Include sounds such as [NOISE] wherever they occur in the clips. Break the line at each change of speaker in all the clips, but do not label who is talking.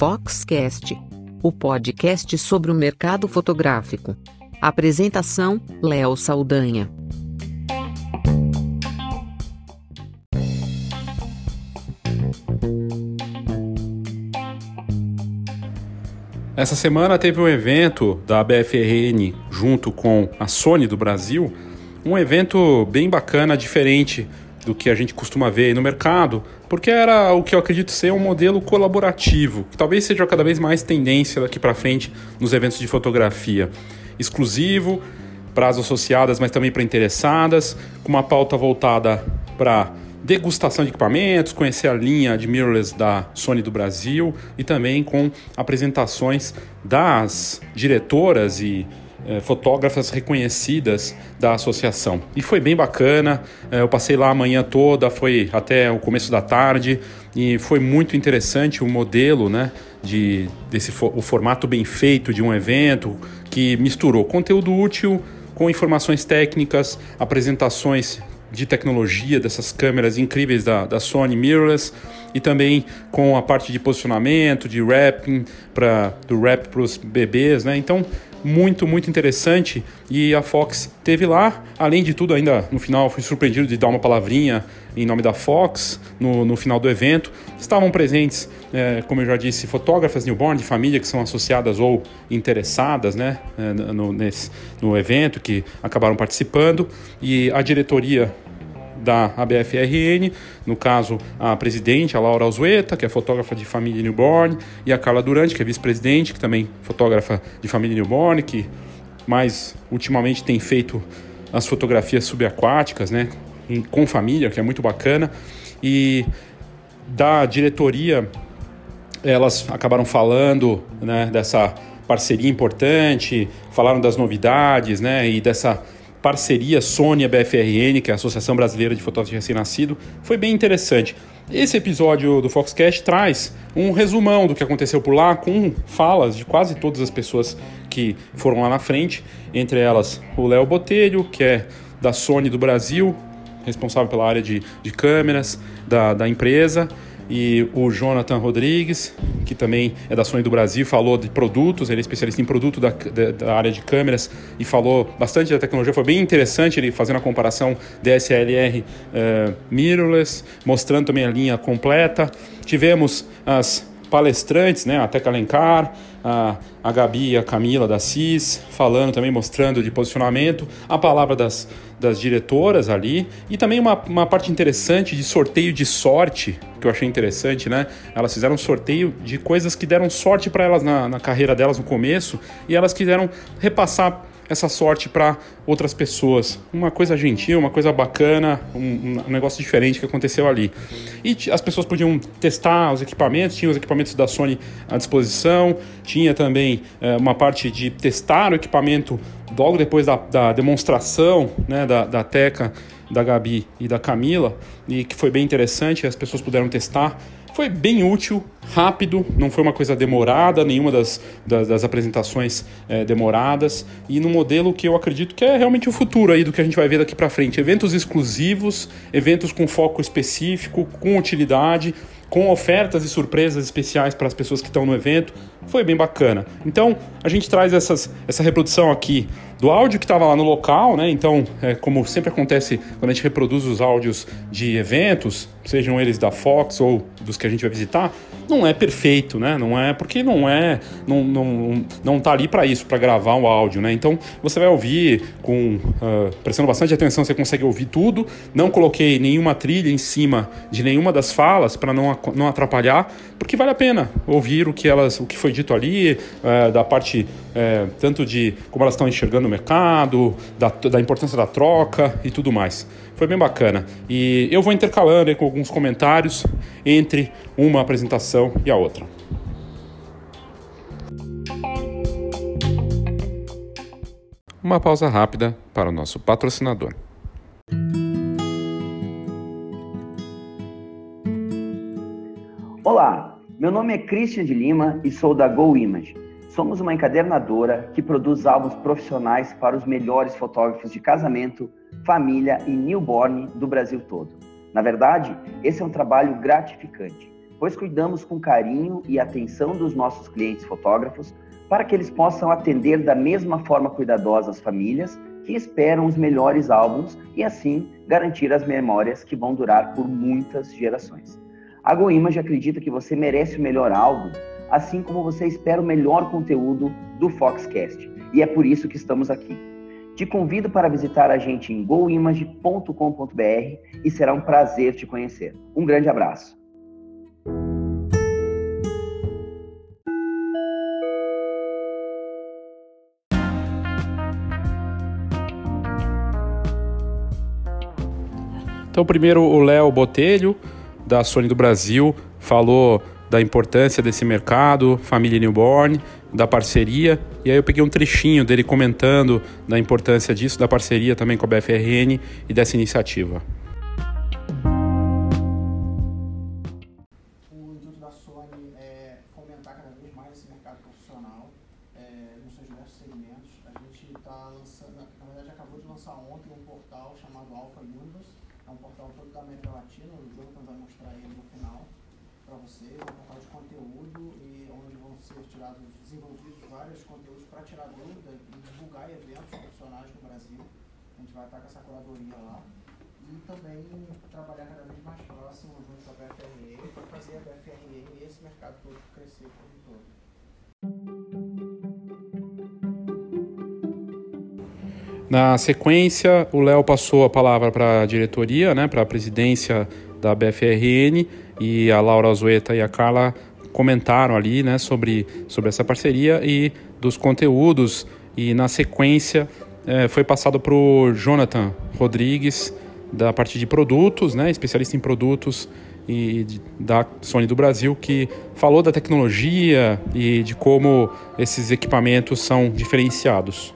Foxcast, o podcast sobre o mercado fotográfico. Apresentação: Léo Saldanha.
Essa semana teve um evento da BFRN junto com a Sony do Brasil, um evento bem bacana, diferente do que a gente costuma ver no mercado, porque era o que eu acredito ser um modelo colaborativo, que talvez seja cada vez mais tendência daqui para frente nos eventos de fotografia. Exclusivo, para as associadas, mas também para interessadas, com uma pauta voltada para degustação de equipamentos, conhecer a linha de mirrorless da Sony do Brasil e também com apresentações das diretoras e fotógrafas reconhecidas da associação. E foi bem bacana, eh, eu passei lá a manhã toda, foi até o começo da tarde e foi muito interessante o modelo, né, de desse o formato bem feito de um evento que misturou conteúdo útil com informações técnicas, apresentações de tecnologia dessas câmeras incríveis da, da Sony mirrorless e também com a parte de posicionamento, de wrapping para do wrap para os bebês, né? Então muito, muito interessante. E a Fox teve lá, além de tudo, ainda no final fui surpreendido de dar uma palavrinha em nome da Fox no, no final do evento. Estavam presentes, é, como eu já disse, fotógrafas newborn de família que são associadas ou interessadas né, é, no, nesse, no evento, que acabaram participando, e a diretoria da ABFRN, no caso a presidente, a Laura Alzueta, que é fotógrafa de família newborn, e a Carla Durante, que é vice-presidente, que também é fotógrafa de família newborn, que mais ultimamente tem feito as fotografias subaquáticas, né, com família, que é muito bacana, e da diretoria elas acabaram falando, né, dessa parceria importante, falaram das novidades, né, e dessa parceria Sônia BFRN, que é a Associação Brasileira de Fotógrafos de Recém-Nascido, foi bem interessante. Esse episódio do Foxcast traz um resumão do que aconteceu por lá, com falas de quase todas as pessoas que foram lá na frente, entre elas o Léo Botelho, que é da Sony do Brasil, responsável pela área de, de câmeras da, da empresa, e o Jonathan Rodrigues, que também é da Sony do Brasil, falou de produtos, ele é especialista em produto da, da, da, área de câmeras e falou bastante da tecnologia. Foi bem interessante ele fazendo a comparação DSLR uh, eh, mirrorless, mostrando também a linha completa. Tivemos as palestrantes, né, a Teca Alencar, a, a Gabi e a Camila da CIS, falando também, mostrando de posicionamento, a palavra das, das diretoras ali, e também uma, uma parte interessante de sorteio de sorte, que eu achei interessante, né? Elas fizeram um sorteio de coisas que deram sorte para elas na, na carreira delas no começo, e elas quiseram repassar essa sorte para outras pessoas. Uma coisa gentil, uma coisa bacana, um, um, negócio diferente que aconteceu ali. E as pessoas podiam testar os equipamentos, tinha os equipamentos da Sony à disposição, tinha também é, uma parte de testar o equipamento logo depois da, da demonstração né, da, da Teca, da Gabi e da Camila, e que foi bem interessante, as pessoas puderam testar. Foi bem útil, rápido, não foi uma coisa demorada, nenhuma das, das, das apresentações é, demoradas, e no modelo que eu acredito que é realmente o futuro aí do que a gente vai ver daqui para frente. Eventos exclusivos, eventos com foco específico, com utilidade, com ofertas e surpresas especiais para as pessoas que estão no evento. Foi bem bacana. Então, a gente traz essas, essa reprodução aqui do áudio que estava lá no local, né? Então, é, como sempre acontece quando a gente reproduz os áudios de eventos, sejam eles da Fox ou dos que a gente vai visitar, não é perfeito, né? Não é porque não é, não não, não tá ali para isso, para gravar o áudio, né? Então você vai ouvir com uh, prestando bastante atenção, você consegue ouvir tudo. Não coloquei nenhuma trilha em cima de nenhuma das falas para não não atrapalhar, porque vale a pena ouvir o que elas, o que foi dito ali, uh, da parte uh, tanto de como elas estão enxergando o mercado, da, da importância da troca e tudo mais. Foi bem bacana. E eu vou intercalando com alguns comentários entre uma apresentação e a outra. Uma pausa rápida para o nosso patrocinador.
Olá, meu nome é Christian de Lima e sou da Go Image. Somos uma encadernadora que produz álbuns profissionais para os melhores fotógrafos de casamento, família e newborn do Brasil todo. Na verdade, esse é um trabalho gratificante, pois cuidamos com carinho e atenção dos nossos clientes fotógrafos para que eles possam atender da mesma forma cuidadosa as famílias que esperam os melhores álbuns e assim garantir as memórias que vão durar por muitas gerações. A GoImage acredita que você merece o melhor álbum, assim como você espera o melhor conteúdo do Foxcast, e é por isso que estamos aqui. Te convido para visitar a gente em goimage.com.br e será um prazer te conhecer. Um grande abraço.
Então, primeiro o Léo Botelho, da Sony do Brasil, falou da importância desse mercado, família newborn, da parceria. E aí eu peguei um trechinho dele comentando da importância disso, da parceria também com a BFRN e dessa iniciativa. Na sequência, o Léo passou a palavra para a diretoria, né, para a presidência da BFRN, e a Laura Azueta e a Carla comentaram ali né, sobre, sobre essa parceria e dos conteúdos. E na sequência, é, foi passado para o Jonathan Rodrigues, da parte de produtos, né, especialista em produtos e da Sony do Brasil, que falou da tecnologia e de como esses equipamentos são diferenciados.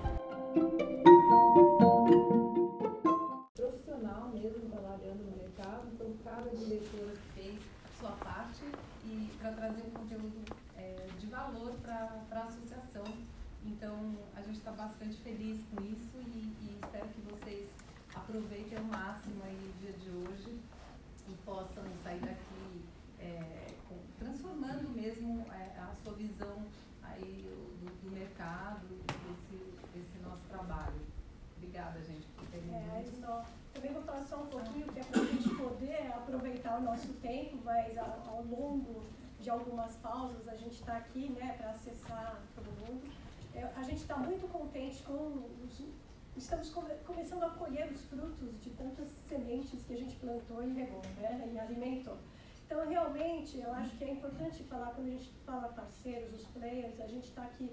Estamos começando a colher os frutos de tantas sementes que a gente plantou e regou, né, e alimentou. Então, realmente, eu acho que é importante falar, quando a gente fala parceiros, os players, a gente está aqui,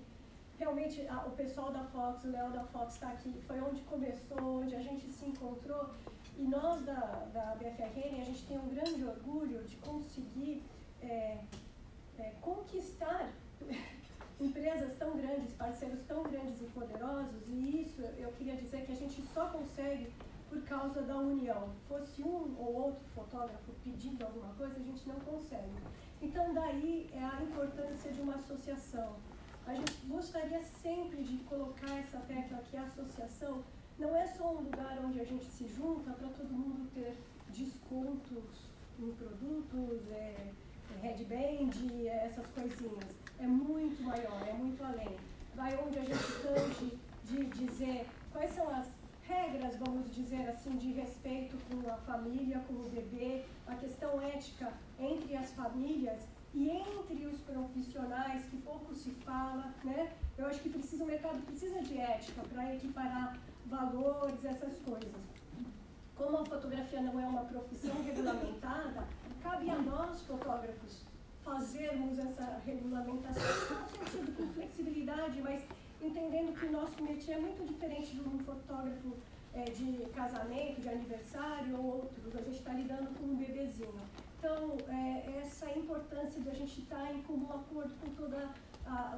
realmente, a, o pessoal da Fox, o Léo da Fox está aqui, foi onde começou, onde a gente se encontrou, e nós da, da BFRN, a gente tem um grande orgulho de conseguir é, é, conquistar [LAUGHS] empresas tão grandes, parceiros tão grandes e poderosos, e isso eu queria dizer que a gente só consegue por causa da união. Fosse um ou outro fotógrafo pedindo alguma coisa, a gente não consegue. Então, daí é a importância de uma associação. A gente gostaria sempre de colocar essa tecla que a associação não é só um lugar onde a gente se junta para todo mundo ter descontos em produtos, é, é headband, é, essas coisinhas é muito maior, é muito além. Vai onde a gente tange de dizer quais são as regras, vamos dizer assim, de respeito com a família, com o bebê, a questão ética entre as famílias e entre os profissionais, que pouco se fala, né? Eu acho que precisa, o mercado precisa de ética para equiparar valores, essas coisas. Como a fotografia não é uma profissão regulamentada, cabe a nós, fotógrafos, fazermos essa regulamentação, no sentido com flexibilidade, mas entendendo que o nosso métier é muito diferente de um fotógrafo é, de casamento, de aniversário ou outros. A gente está lidando com um bebezinho. Então, é, essa importância de a gente estar tá em comum acordo com todos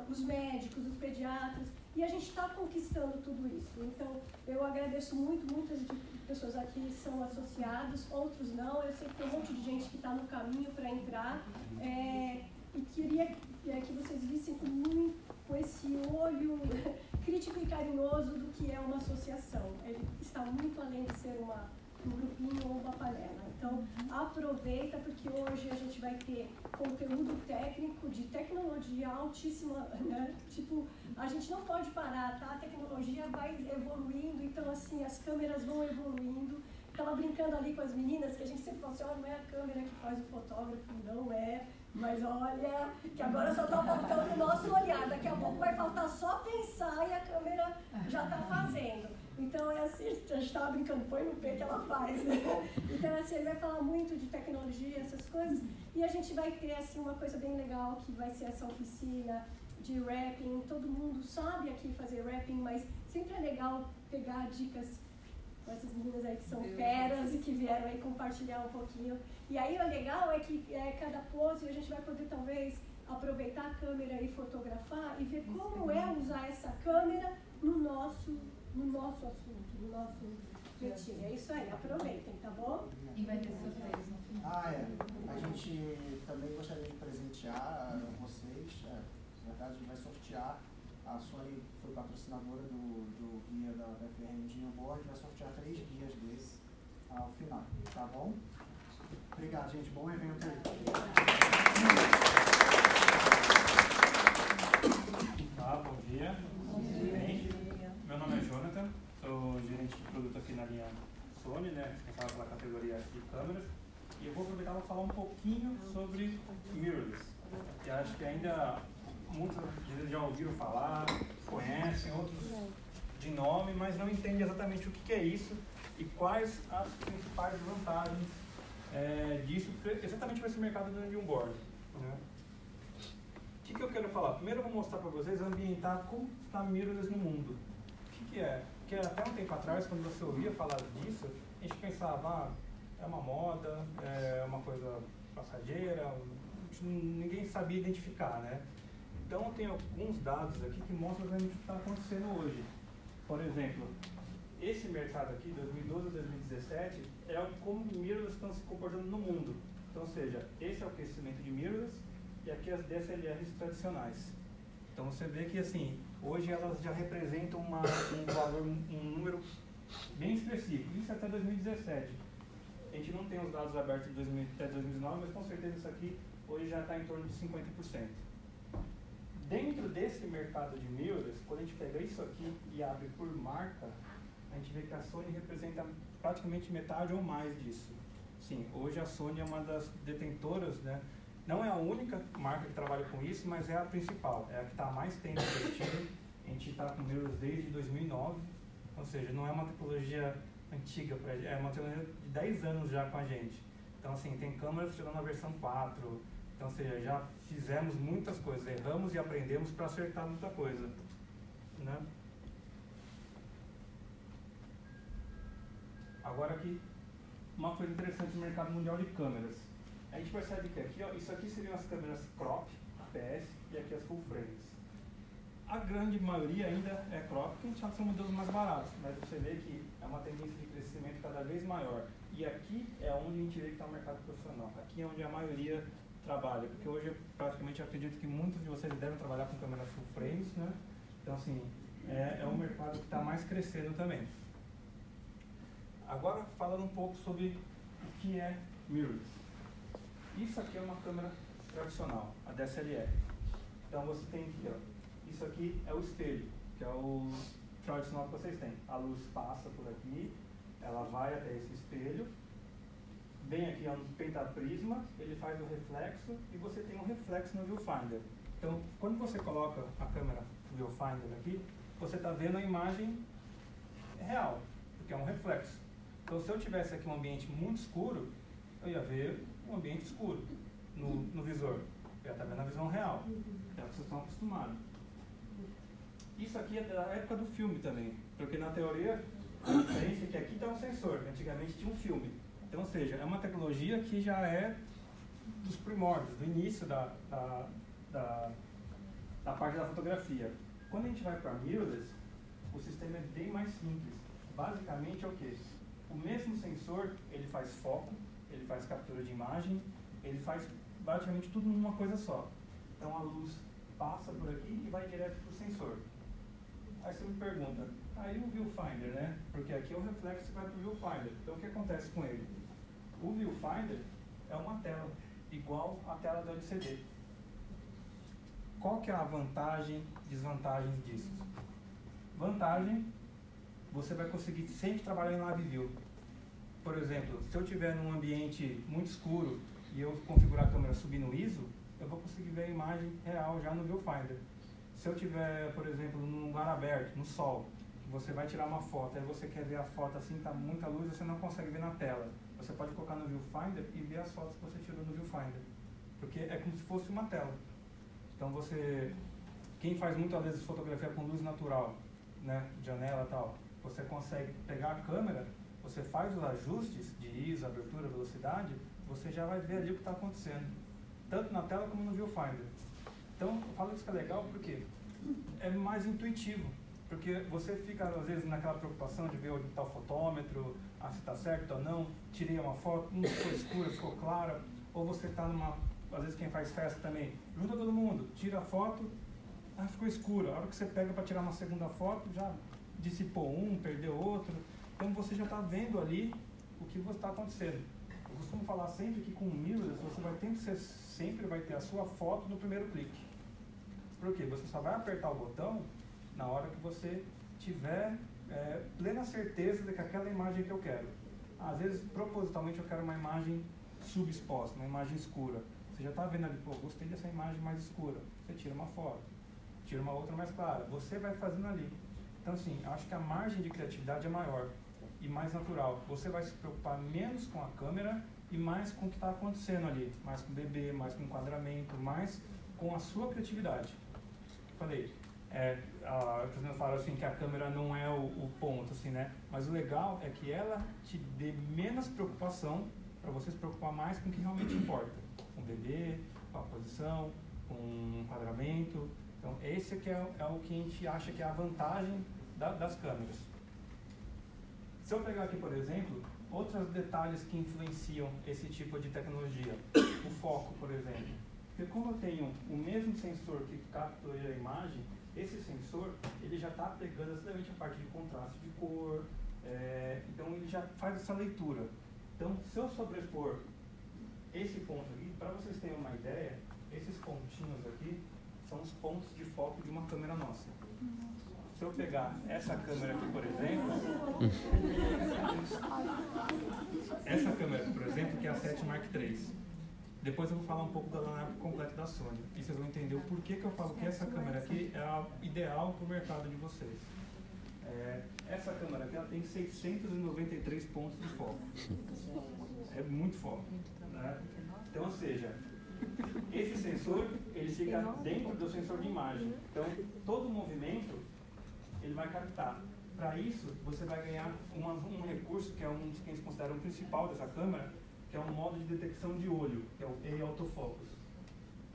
os médicos, os pediatras, e a gente está conquistando tudo isso. Então, eu agradeço muito, muitas pessoas aqui são associados, outros não. Eu sei que tem um monte de gente que está no caminho para entrar. É, e queria é, que vocês vissem com, com esse olho [LAUGHS] crítico e carinhoso do que é uma associação. Ele está muito além de ser uma um grupinho ou uma panela. Então, aproveita porque hoje a gente vai ter conteúdo técnico de tecnologia altíssima, né? Tipo, a gente não pode parar, tá? A tecnologia vai evoluindo, então assim, as câmeras vão evoluindo. Estava brincando ali com as meninas, que a gente sempre fala assim, olha, não é a câmera que faz o fotógrafo, não é. Mas olha, que agora só está faltando o nosso olhar. Daqui a pouco vai faltar só pensar e a câmera já está fazendo. Então é assim, a gente estava brincando, põe no pé que ela faz. Né? [LAUGHS] Então é assim, ele vai falar muito de tecnologia, essas coisas. E a gente vai ter assim uma coisa bem legal que vai ser essa oficina de rapping. Todo mundo sabe aqui fazer rapping, mas sempre é legal pegar dicas com essas meninas aí que são feras e que vieram aí compartilhar um pouquinho. E aí o legal é que é, cada pose a gente vai poder talvez aproveitar a câmera e fotografar e ver como é usar essa câmera no nosso, no nosso assunto, no nosso rotina. É isso aí, aproveitem, tá bom?
E vai ter surpresa no final.
Ah, é. A gente também gostaria de presentear vocês. É, na verdade, a gente vai sortear a Sony foi patrocinadora do, do guia da, da FRN de Board, vai sortear três guias desses ao final, tá bom? Obrigado, gente. Bom evento aí.
Olá, bom dia.
Bom dia.
Bem, meu nome é Jonathan, sou gerente de produto aqui na linha Sony, né, responsável pela categoria de câmeras. E eu vou aproveitar para falar um pouquinho sobre mirrorless, que acho que ainda muitos já ouviram falar, conhecem, outros de nome, mas não entendem exatamente o que, é isso e quais as principais vantagens é, disso, exatamente para esse mercado de um board. Né? O que, que eu quero falar? Primeiro eu vou mostrar para vocês, ambientar como está mirrorless no mundo. Que é? Porque até um tempo atrás, quando você ouvia falar disso, a gente pensava, ah, é uma moda, é uma coisa passageira, ninguém sabia identificar, né? Então, tem alguns dados aqui que mostram o que está acontecendo hoje. Por exemplo, esse mercado aqui, 2012 a 2017, é como mirrorless estão se comportando no mundo. Então, ou seja, esse é o crescimento de mirrorless e aqui as DSLRs tradicionais. Então, você vê que, assim, hoje elas já representam uma, um valor, um número bem específico. Isso até 2017. A gente não tem os dados abertos de 2000, até 2019, mas com certeza isso aqui hoje já está em torno de 50%. Dentro desse mercado de mirrors, quando a gente pega isso aqui e abre por marca, a gente vê que a Sony representa praticamente metade ou mais disso. Sim, hoje a Sony é uma das detentoras, né? Não é a única marca que trabalha com isso, mas é a principal, é a que está mais tempo investindo. A gente está com mirrors desde 2009, ou seja, não é uma tecnologia antiga, pra, é uma tecnologia de 10 anos já com a gente. Então, assim, tem câmeras chegando na versão 4, então, ou seja, já fizemos muitas coisas, erramos e aprendemos para acertar muita coisa. Né? Agora aqui, uma coisa interessante no mercado mundial de câmeras. A gente percebe que aqui, ó, isso aqui seriam as câmeras crop, APS, e aqui as full frames. A grande maioria ainda é crop, porque a gente acha que são modelos mais baratos, mas você vê que é uma tendência de crescimento cada vez maior. E aqui é onde a gente vê que está o mercado profissional. Aqui é onde a maioria trabalha, porque hoje praticamente eu acredito que muitos de vocês devem trabalhar com câmeras full frames, né? Então assim, é, é um mercado que está mais crescendo também. Agora falando um pouco sobre o que é mirrorless. Isso aqui é uma câmera tradicional, a DSLR. Então você tem aqui, ó, isso aqui é o espelho, que é o tradicional que vocês têm. A luz passa por aqui, ela vai até esse espelho, vem aqui um pentaprisma, ele faz o reflexo e você tem um reflexo no viewfinder. Então, quando você coloca a câmera viewfinder aqui, você está vendo a imagem real, porque é um reflexo. Então, se eu tivesse aqui um ambiente muito escuro, eu ia ver um ambiente escuro no, no visor. Eu ia estar vendo a visão real. É o que vocês estão acostumados. Isso aqui é da época do filme também, porque na teoria a diferença é que aqui está um sensor, antigamente tinha um filme. Então, ou seja, é uma tecnologia que já é dos primórdios, do início da, da, da, da parte da fotografia. Quando a gente vai para mirrorless, o sistema é bem mais simples. Basicamente é o que? O mesmo sensor, ele faz foco, ele faz captura de imagem, ele faz basicamente tudo numa coisa só. Então a luz passa por aqui e vai direto para o sensor. Aí você me pergunta, Aí o viewfinder, né? Porque aqui é o reflexo que vai para o viewfinder. Então o que acontece com ele? O viewfinder é uma tela, igual a tela do LCD. Qual que é a vantagem, desvantagem disso? Vantagem, você vai conseguir sempre trabalhar em live view. Por exemplo, se eu estiver num ambiente muito escuro e eu configurar a câmera subir no ISO, eu vou conseguir ver a imagem real já no viewfinder. Se eu tiver, por exemplo, num lugar aberto, no sol, você vai tirar uma foto, aí você quer ver a foto assim, tá muita luz, você não consegue ver na tela. Você pode colocar no viewfinder e ver as fotos que você tirou no viewfinder, porque é como se fosse uma tela. Então você, quem faz muitas vezes fotografia com luz natural, né, janela tal, você consegue pegar a câmera, você faz os ajustes de ISO, abertura, velocidade, você já vai ver ali o que está acontecendo, tanto na tela como no viewfinder. Então, eu falo isso que é legal porque é mais intuitivo, porque você fica às vezes naquela preocupação de ver onde está o fotômetro, ah, se está certo ou não, tirei uma foto, não ficou escura, ficou clara, ou você está numa, às vezes quem faz festa também, junta todo mundo, tira a foto, ah, ficou escura, a hora que você pega para tirar uma segunda foto, já dissipou um, perdeu outro, então você já está vendo ali o que está acontecendo. Eu costumo falar sempre que com o mirrorless você vai ter sempre vai ter a sua foto no primeiro clique. Por quê? Você só vai apertar o botão na hora que você tiver é, plena certeza de que aquela imagem que eu quero. Às vezes, propositalmente, eu quero uma imagem subexposta, uma imagem escura. Você já está vendo ali, pô, gostei dessa imagem mais escura. Você tira uma foto, tira uma outra mais clara. Você vai fazendo ali. Então, assim, acho que a margem de criatividade é maior e mais natural. Você vai se preocupar menos com a câmera e mais com o que está acontecendo ali. Mais com o bebê, mais com o enquadramento, mais com a sua criatividade. Falei, é, a Cristina fala assim que a câmera não é o, o, ponto, assim, né? Mas o legal é que ela te dê menos preocupação para você se preocupar mais com o que realmente importa. Com o bebê, com a posição, com o enquadramento. Então, esse aqui é, é o que a gente acha que é a vantagem da, das câmeras. Se eu pegar aqui, por exemplo, outros detalhes que influenciam esse tipo de tecnologia. O foco, por exemplo. Porque como eu tenho o mesmo sensor que captura a imagem, esse sensor ele já está pegando exatamente a parte de contraste de cor, é, então ele já faz essa leitura. Então, se eu sobrepor esse ponto aqui, para vocês terem uma ideia, esses pontinhos aqui são os pontos de foco de uma câmera nossa. Se eu pegar essa câmera aqui, por exemplo, essa câmera, por exemplo, que é a 7 Mark III, depois eu vou falar um pouco da lineup completa da Sony. E vocês vão entender o porquê que eu falo que essa câmera aqui é a ideal para o mercado de vocês. É, essa câmera aqui ela tem 693 pontos de foco. É muito foco. Né? Então, ou seja, esse sensor ele fica dentro do sensor de imagem. Então, todo movimento ele vai captar. Para isso, você vai ganhar uma, um recurso que é um dos que eles consideram principal dessa câmera, que é um modo de detecção de olho, que é o e-autofocus.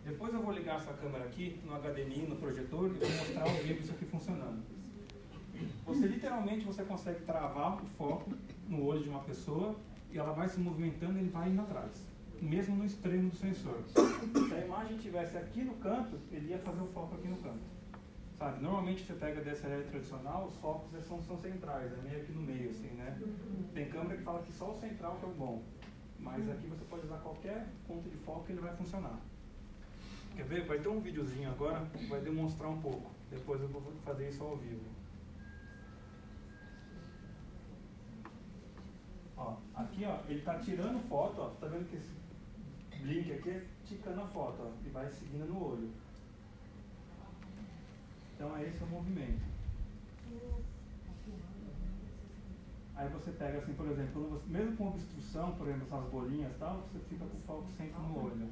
Depois eu vou ligar essa câmera aqui no HDMI, no projetor, e vou mostrar ao vivo isso aqui funcionando. Você literalmente você consegue travar o foco no olho de uma pessoa e ela vai se movimentando e ele vai indo atrás, mesmo no extremo do sensor. Se a imagem estivesse aqui no canto, ele ia fazer o foco aqui no canto. Sabe, normalmente você pega DSLR tradicional, os focos são, são centrais, é meio aqui no meio, assim, né? Tem câmera que fala que só o central que é o bom. Mas aqui você pode usar qualquer ponto de foco que ele vai funcionar. Quer ver? Vai ter um videozinho agora que vai demonstrar um pouco. Depois eu vou fazer isso ao vivo. Ó, aqui ó, ele está tirando foto, ó, tá vendo que esse blink aqui é ticando a foto, ó, e vai seguindo no olho. Então é esse o movimento. Aí você pega assim, por exemplo, você, mesmo com obstrução, por exemplo, essas bolinhas e tal, você fica com o foco sempre no olho.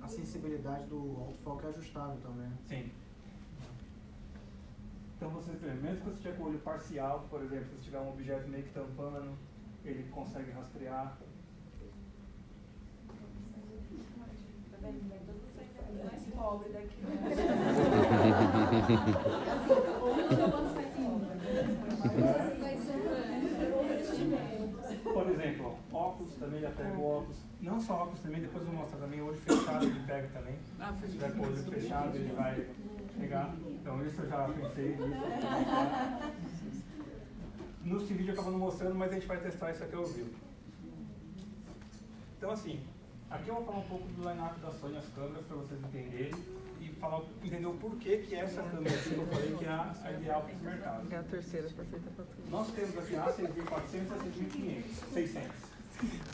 A sensibilidade do autofoco é ajustável também.
Sim. Então você, mesmo que você estiver com o olho parcial, por exemplo, se tiver um objeto meio que tampando, ele consegue rastrear.
Mais pobre daqui. [LAUGHS]
Por exemplo, óculos também já pega o óculos. Não só óculos também, depois eu vou mostrar também o olho fechado ele pega também. Se tiver com o olho fechado ele vai pegar. Então isso eu já pensei nisso. No vídeo acaba não mostrando, mas a gente vai testar isso aqui ao vivo. Então assim, aqui eu vou falar um pouco do line-up da Sony, as câmeras, para vocês entenderem e falar, entender o porquê que essa câmera que eu falei que é a, ideal para esse mercado.
É a terceira perfeita para tudo.
Nós temos aqui a 6400 a 6500, 600.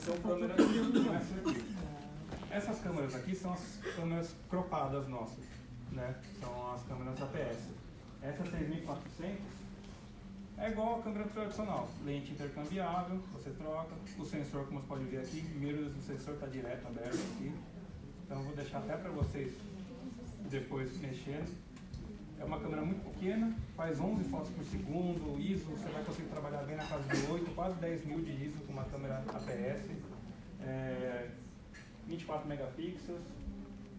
São câmeras como essa aqui. Essas câmeras aqui são as câmeras cropadas nossas, né? São as câmeras APS. Essa 6400 é igual a câmera tradicional, lente intercambiável, você troca, o sensor, como você pode ver aqui, o sensor está direto aberto aqui. Então eu vou deixar até para vocês depois mexendo. É uma câmera muito pequena, faz 11 fotos por segundo, ISO, você vai conseguir trabalhar bem na casa de 8, quase 10 mil de ISO com uma câmera APS, é, 24 megapixels.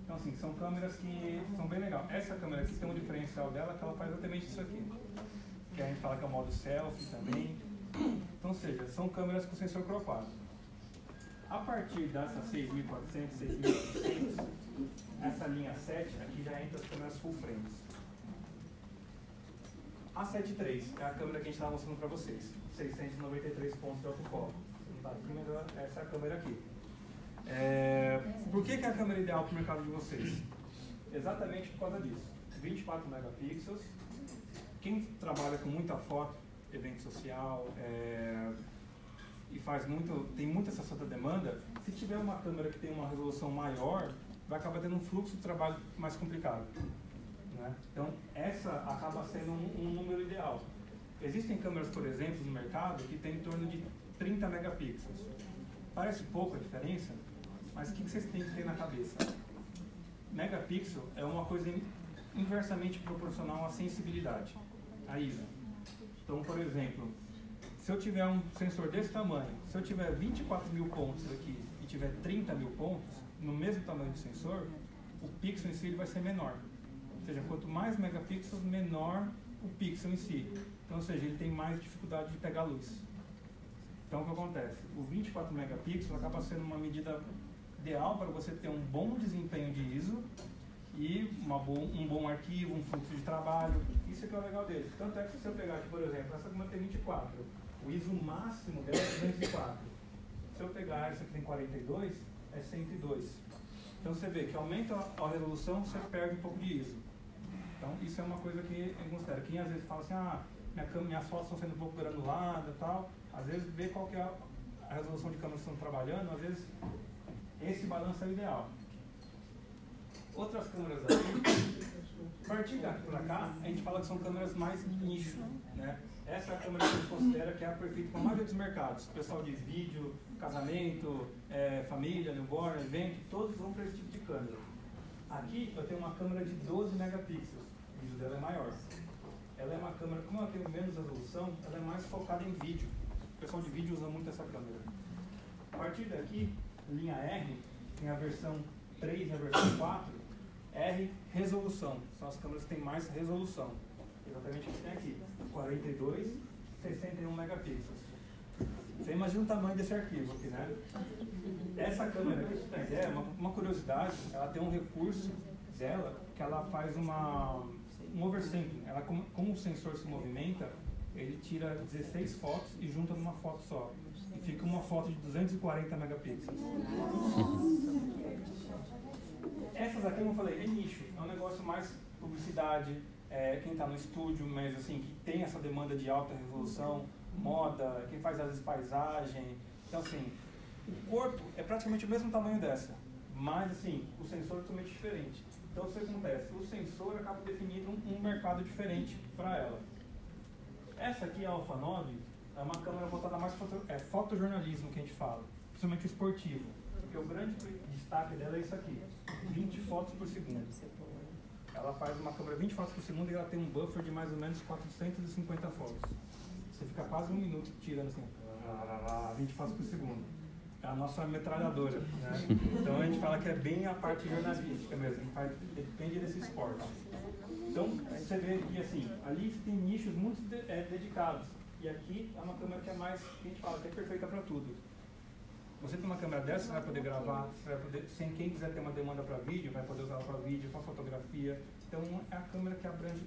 Então assim, são câmeras que são bem legais. Essa câmera aqui tem um diferencial dela que ela faz exatamente isso aqui. Que a gente fala que é o modo selfie também. Então, ou seja, são câmeras com sensor cropado. A partir dessas 6400, 6800, essa linha 7, aqui já entra as câmeras full frames. A 73 é a câmera que a gente estava mostrando para vocês. 693 pontos de autofoco. Não tá essa é a câmera aqui. É, por que, que é a câmera ideal para o mercado de vocês? Exatamente por causa disso. 24 megapixels. Quem trabalha com muita foto, evento social, é, e faz muito, tem muita essa santa demanda, se tiver uma câmera que tem uma resolução maior, vai acabar tendo um fluxo de trabalho mais complicado. Né? Então, essa acaba sendo um, um, número ideal. Existem câmeras, por exemplo, no mercado que tem em torno de 30 megapixels. Parece pouco a diferença, mas o que vocês têm que ter na cabeça? Megapixel é uma coisa inversamente proporcional à sensibilidade, a ISO. Então, por exemplo, se eu tiver um sensor desse tamanho, se eu tiver 24 mil pontos aqui e tiver 30 mil pontos, no mesmo tamanho de sensor, o pixel em si vai ser menor. Ou seja, quanto mais megapixels, menor o pixel em si. Então, ou seja, ele tem mais dificuldade de pegar luz. Então, o que acontece? O 24 megapixels acaba sendo uma medida ideal para você ter um bom desempenho de ISO e bom, um bom arquivo, um fluxo de trabalho. Isso que é o legal dele. Tanto é que se eu pegar aqui, por exemplo, essa câmera tem 24, o ISO máximo dela é 204. Se eu pegar essa que tem 42, é 102. Então você vê que aumenta a resolução, você perde um pouco de ISO. Então isso é uma coisa que eu considero. Quem às vezes fala assim, ah, minha câmera, minhas fotos estão sendo um pouco granuladas e tal, às vezes vê qual que é a, resolução de câmera que estão trabalhando, às vezes esse balanço é o ideal. Outras câmeras aqui, daqui para cá, a gente fala que são câmeras mais nicho, né? Essa é a câmera que a gente considera que é a perfeita para a maioria dos mercados. Pessoal de vídeo, casamento, é, família, newborn, evento, todos vão para esse tipo de câmera. Aqui eu tenho uma câmera de 12 megapixels, o vídeo dela é maior. Ela é uma câmera, como ela tem menos resolução, ela é mais focada em vídeo. O pessoal de vídeo usa muito essa câmera. A partir daqui, linha R, tem a versão 3 e a versão 4. R, resolução. São as câmeras que têm mais resolução. Exatamente o que tem aqui. 42, 61 megapixels. Você imagina o tamanho desse arquivo aqui, né? Essa câmera aqui, você tem ideia, uma, uma curiosidade, ela tem um recurso dela que ela faz uma, um oversampling. Ela, como, como o sensor se movimenta, ele tira 16 fotos e junta numa foto só. E fica uma foto de 240 megapixels. [LAUGHS] Essas aqui, como eu falei, é nicho. É um negócio mais publicidade, é, quem está no estúdio, mas assim, que tem essa demanda de alta resolução, moda, quem faz às vezes paisagem. Então assim, o corpo é praticamente o mesmo tamanho dessa, mas assim, o sensor é totalmente diferente. Então o que acontece? O sensor acaba definindo um, um mercado diferente para ela. Essa aqui, a Alpha 9, é uma câmera voltada mais foto, é fotojornalismo que a gente fala, principalmente esportivo. Porque o grande destaque dela é isso aqui, 20 fotos por segundo. Ela faz uma câmera 20 fotos por segundo e ela tem um buffer de mais ou menos 450 fotos. Você fica quase um minuto tirando assim, [LAUGHS] 20 fotos por segundo. É a nossa metralhadora. Né? Então a gente fala que é bem a parte jornalística mesmo, depende desse esporte. Então você vê que assim, ali tem nichos muito de, é, dedicados. E aqui é uma câmera que é mais, que a gente fala, que é perfeita para tudo. Você tem uma câmera dessa, você vai poder gravar, vai poder, sem quem quiser ter uma demanda para vídeo, vai poder usar ela para vídeo, para fotografia. Então é a câmera que abrange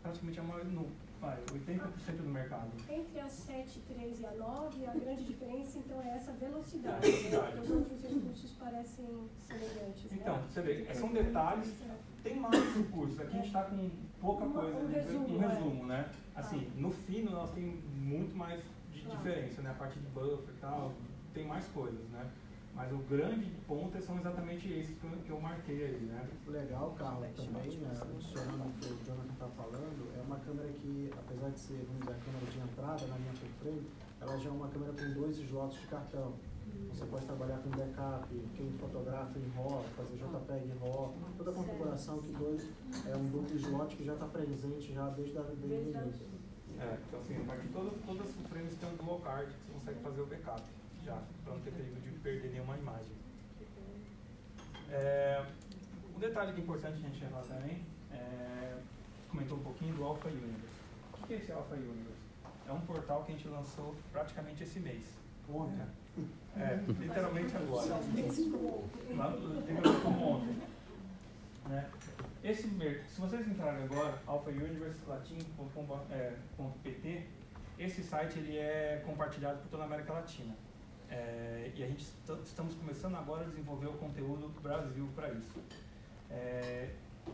praticamente a maior, no, vai, 80% do mercado.
Entre a 7, 3 e a 9, a grande diferença então é essa velocidade.
É, velocidade.
Né? Os outros recursos parecem semelhantes.
Então,
né?
você vê, são detalhes, tem mais recursos. Aqui a gente está com pouca
Uma-
coisa,
um
de-
resumo,
um
é.
resumo, né? Assim, no fino nós temos muito mais de
Claro.
diferença, né? A parte de buffer e tal, tem mais coisas, né? Mas o grande ponto são exatamente esses que eu, que eu marquei aí, né?
O legal, Carla, também, né, adicionando o que o Jonathan está falando, é uma câmera que, apesar de ser, vamos dizer, a câmera de entrada na linha full frame, ela já é uma câmera com dois slots de cartão. Você pode trabalhar com backup, quem fotografa em RAW, fazer JPEG em RAW, toda a configuração que dois é um duplo slot que já está presente já desde, a, desde o início.
É, então assim, a partir de todas, todas as frames tem um dual card que você consegue fazer o backup já, para não ter perigo de perder nenhuma imagem. É, um detalhe que é importante a gente falar também, é, comentou um pouquinho do Alpha Universe. O que é esse Alpha Universe? É um portal que a gente lançou praticamente esse mês.
Ontem.
É, literalmente agora.
Só meses como-
Lá, literalmente como ontem. Né? Esse, se vocês entrarem agora, alphauniversilatin.pt, esse site ele é compartilhado por toda a América Latina. É, e a gente est- estamos começando agora a desenvolver o conteúdo Brasil para isso. É,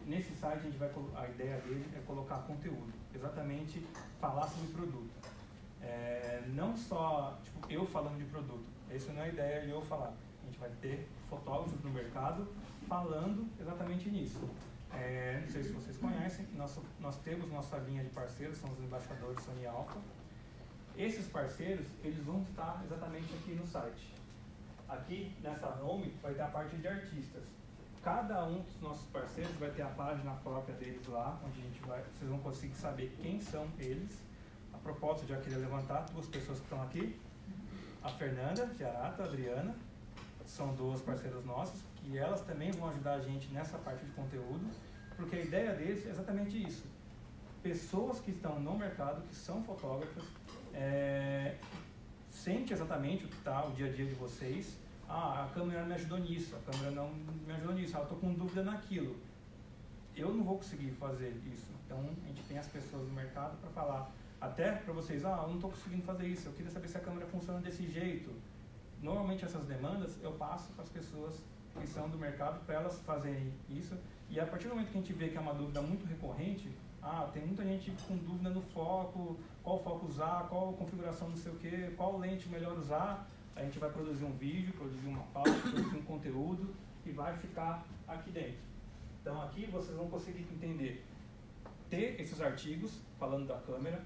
nesse site a gente vai a ideia dele é colocar conteúdo, exatamente falar sobre produto. É, não só tipo, eu falando de produto, essa não é a ideia de eu falar. A gente vai ter fotógrafos no mercado falando exatamente nisso. É, não sei se vocês conhecem, nós, nós temos nossa linha de parceiros, são os embaixadores Sony Alpha. Esses parceiros, eles vão estar exatamente aqui no site. Aqui, nessa home, vai ter a parte de artistas. Cada um dos nossos parceiros vai ter a página própria deles lá, onde a gente vai, vocês vão conseguir saber quem são eles. A propósito, já queria levantar duas pessoas que estão aqui. A Fernanda Giarato, a Adriana, são duas parceiras nossas, que elas também vão ajudar a gente nessa parte de conteúdo, porque a ideia deles é exatamente isso. Pessoas que estão no mercado, que são fotógrafas, é, sente exatamente o que está o dia a dia de vocês. Ah, a câmera me ajudou nisso, a câmera não me ajudou nisso, ah, eu estou com dúvida naquilo. Eu não vou conseguir fazer isso. Então, a gente tem as pessoas no mercado para falar, até para vocês, ah, eu não estou conseguindo fazer isso, eu queria saber se a câmera funciona desse jeito. Normalmente essas demandas eu passo para as pessoas que são do mercado para elas fazerem isso. E a partir do momento que a gente vê que é uma dúvida muito recorrente, ah, tem muita gente com dúvida no foco, qual foco usar, qual configuração não sei o que, qual lente melhor usar, a gente vai produzir um vídeo, produzir uma pauta, produzir um conteúdo e vai ficar aqui dentro. Então aqui vocês vão conseguir entender, ter esses artigos falando da câmera,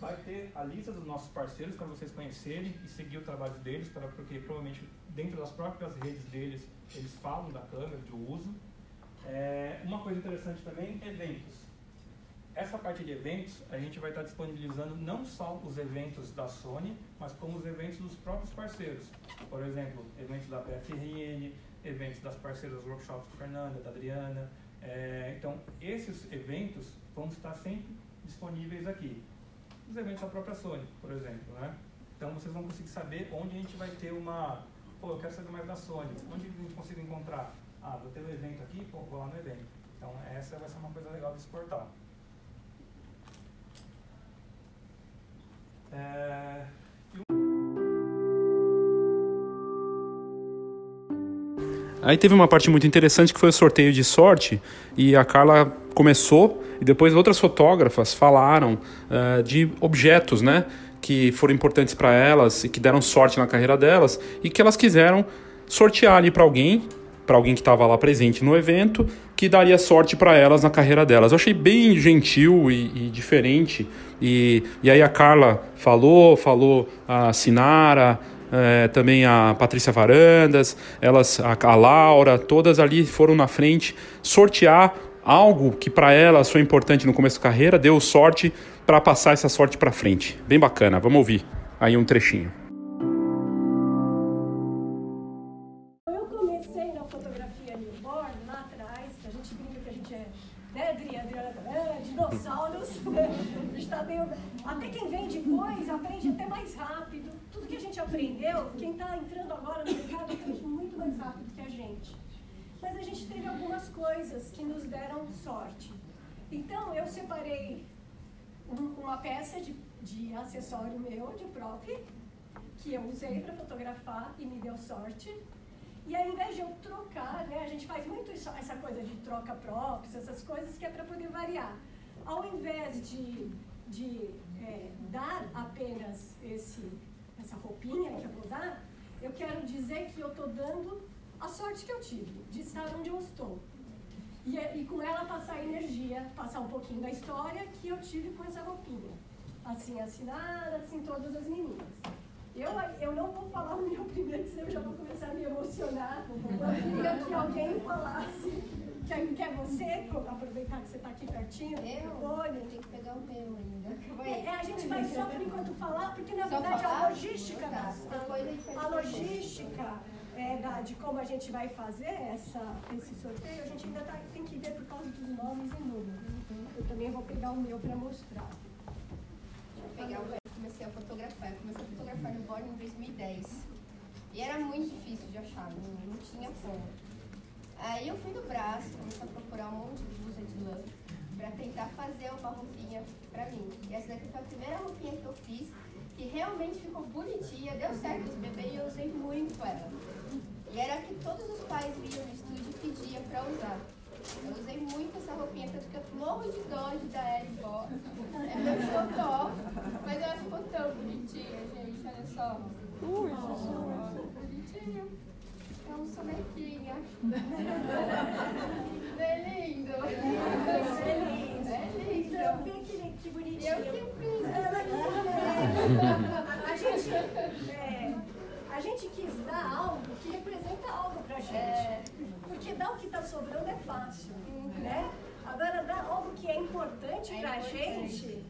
vai ter a lista dos nossos parceiros para vocês conhecerem e seguir o trabalho deles, para, porque provavelmente dentro das próprias redes deles eles falam da câmera, do uso. É, uma coisa interessante também, eventos. Essa parte de eventos, a gente vai estar disponibilizando não só os eventos da Sony, mas como os eventos dos próprios parceiros. Por exemplo, eventos da PFRN, eventos das parceiras workshops da Fernanda, da Adriana. É, então, esses eventos vão estar sempre disponíveis aqui. Os eventos da própria Sony, por exemplo, né? Então, vocês vão conseguir saber onde a gente vai ter uma... Pô, eu quero saber mais da Sony. Onde a gente consegue encontrar? Ah, vou ter um evento aqui, pô, vou lá no evento. Então, essa vai ser uma coisa legal desse portal. É,
Aí teve uma parte muito interessante que foi o sorteio de sorte e a Carla começou e depois outras fotógrafas falaram eh, de objetos, né, que foram importantes para elas e que deram sorte na carreira delas e que elas quiseram sortear ali para alguém, para alguém que estava lá presente no evento, que daria sorte para elas na carreira delas. Eu achei bem gentil e, e diferente e, e aí a Carla falou, falou a Sinara é, também a Patrícia Varandas, elas, a, a, Laura, todas ali foram na frente sortear algo que para elas foi importante no começo da carreira, deu sorte para passar essa sorte para frente. Bem bacana, vamos ouvir aí um trechinho.
Algumas coisas que nos deram sorte. Então, eu separei um, uma peça de, de acessório meu, de prop, que eu usei para fotografar e me deu sorte. E ao invés de eu trocar, né, a gente faz muito isso, essa coisa de troca props, essas coisas que é para poder variar. Ao invés de, de é, dar apenas esse, essa roupinha que eu vou dar, eu quero dizer que eu estou dando a sorte que eu tive de estar onde eu estou. E, e com ela passar energia, passar um pouquinho da história que eu tive com essa roupinha. Assim assinada, assim todas as meninas. Eu, eu não vou falar o meu primeiro, senão eu já vou começar a me emocionar. Eu queria que alguém falasse. Quer, quer você aproveitar que você está aqui pertinho?
Eu? Eu tenho que pegar o meu ainda.
É, a gente vai só por enquanto falar, porque na verdade a logística, tá. a, a logística é, da, de como a gente vai fazer essa, esse sorteio, a gente ainda tá, tem que ver por causa dos nomes e números. Eu também vou pegar o meu para mostrar.
Vou pegar o comecei a fotografar. Eu comecei a fotografar no Born em 2010. E era muito difícil de achar, não, não tinha como. Aí eu fui no braço, comecei a procurar um monte de blusa de lã para tentar fazer uma roupinha para mim. E essa daqui foi a primeira roupinha que eu fiz, que realmente ficou bonitinha, deu certo os bebês e eu usei muito ela. E era a que todos os pais vinham no estúdio e pediam para usar. Eu usei muito essa roupinha, tanto que eu morro de dó de dar ela embora. É meu xodó, mas ela ficou tão bonitinha, gente, olha só. Ui, oh, bonitinho. É um sonequinha. é lindo.
É lindo.
É lindo.
Vê que, que bonitinho.
Eu que fiz.
Ela que [LAUGHS] A gente... Gente quis dar algo que representa algo pra gente. É. Porque dar o que está sobrando é fácil, né? Agora, dar algo que é importante é pra importante. gente,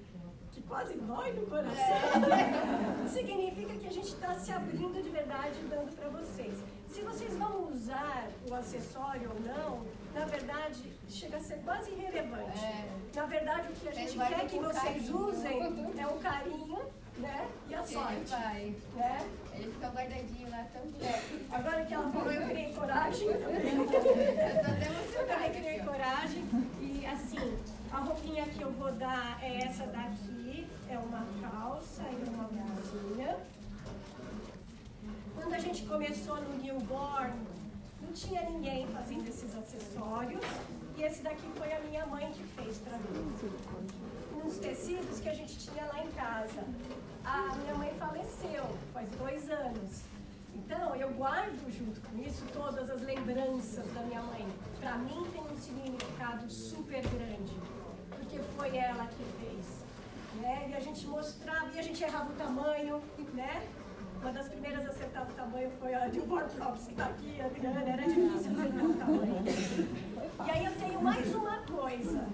que quase dói no coração, é. significa que a gente está se abrindo de verdade e dando para vocês. Se vocês vão usar o acessório ou não, na verdade, chega a ser quase irrelevante. É. Na verdade, o que a gente quer que vocês carinho. usem é o carinho né? E a sorte. Ele
vai.
Né?
Ele fica guardadinho lá também.
É. Agora que ela falou, eu criei coragem. eu também criei coragem. E assim, a roupinha que eu vou dar é essa daqui. É uma calça e uma blusinha. Quando a gente começou no newborn, não tinha ninguém fazendo esses acessórios. E esse daqui foi a minha mãe que fez para mim. Uns tecidos que a gente tinha lá em casa. A minha mãe faleceu faz dois anos. Então, eu guardo junto com isso todas as lembranças da minha mãe. Para mim tem um significado super grande, porque foi ela que fez. Né? E a gente mostrava, e a gente errava o tamanho, né? Uma das primeiras a acertar o tamanho foi a War Props, que está aqui, Adriana, era difícil acertar o tamanho. E aí eu tenho mais uma coisa.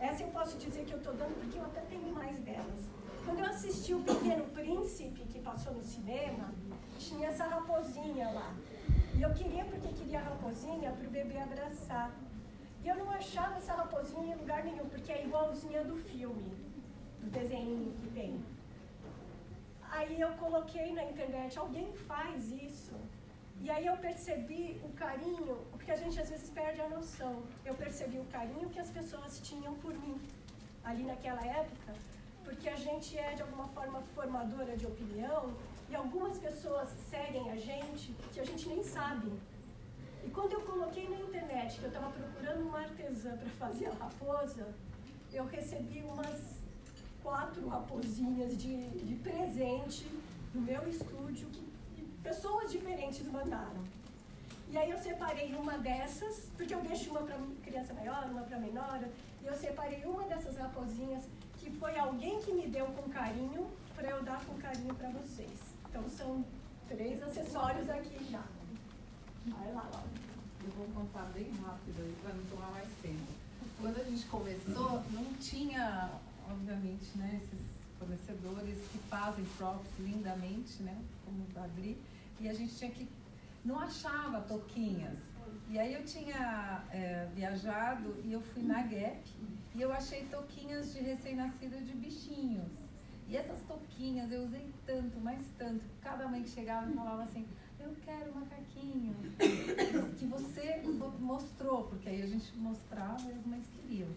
Essa eu posso dizer que eu estou dando porque eu até tenho mais delas. Quando eu assisti o Pequeno Príncipe, que passou no cinema, tinha essa raposinha lá. E eu queria, porque queria a raposinha para o bebê abraçar. E eu não achava essa raposinha em lugar nenhum, porque é igualzinha do filme, do desenho que tem. Aí eu coloquei na internet, alguém faz isso? E aí eu percebi o carinho, porque a gente às vezes perde a noção. Eu percebi o carinho que as pessoas tinham por mim ali naquela época, porque a gente é de alguma forma formadora de opinião e algumas pessoas seguem a gente que a gente nem sabe. E quando eu coloquei na internet que eu estava procurando uma artesã para fazer a raposa, eu recebi umas quatro raposinhas de, de presente no meu estúdio que pessoas diferentes mandaram. E aí eu separei uma dessas, porque eu deixo uma para criança maior, uma para menor, e eu separei uma dessas raposinhas que foi alguém que me deu com carinho para eu dar com carinho para vocês. Então são três acessórios aqui já. Vai lá, Laura.
Eu vou contar bem rápido aí para não tomar mais tempo. Quando a gente começou, não tinha obviamente, né, esses fornecedores que fazem props lindamente, né, como o Adri, e a gente tinha que não achava toquinhas. E aí eu tinha é, viajado e eu fui na Gap e eu achei toquinhas de recém-nascido de bichinhos. E essas touquinhas eu usei tanto, mais tanto. Cada mãe que chegava falava assim, eu quero macaquinho. [COUGHS] que você mostrou, porque aí a gente mostrava e as mães queriam.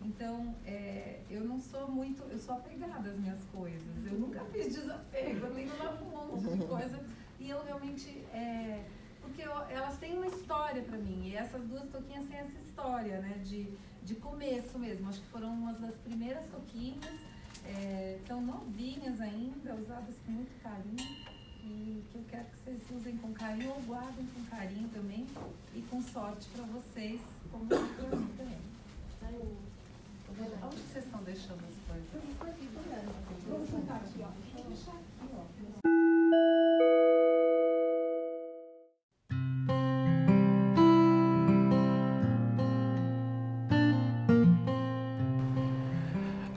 Então, é, eu não sou muito, eu sou apegada às minhas coisas. Eu nunca fiz desapego, eu tenho lá um monte de [LAUGHS] coisa. E eu realmente, é, porque eu, elas têm uma história para mim. E essas duas toquinhas têm essa história, né? De, de começo mesmo. Acho que foram umas das primeiras toquinhas. É, tão novinhas ainda, usadas com muito carinho. E que eu quero que vocês usem com carinho ou guardem com carinho também. E com sorte para vocês, como mim também. Onde vocês estão deixando as coisas? Vamos juntar aqui, ó. Vou deixar aqui, ó.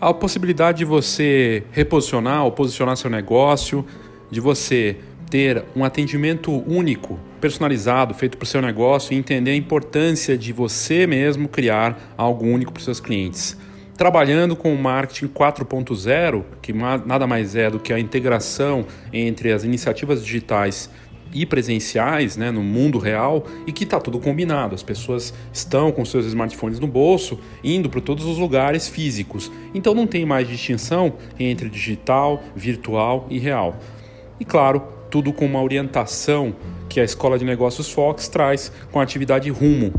A possibilidade de você reposicionar ou posicionar seu negócio, de você ter um atendimento único, personalizado, feito para o seu negócio e entender a importância de você mesmo criar algo único para os seus clientes. Trabalhando com o marketing 4.0, que nada mais é do que a integração entre as iniciativas digitais e presenciais né, no mundo real e que está tudo combinado. As pessoas estão com seus smartphones no bolso, indo para todos os lugares físicos. Então não tem mais distinção entre digital, virtual e real. E claro, tudo com uma orientação que a Escola de Negócios Fox traz com a atividade Rumo,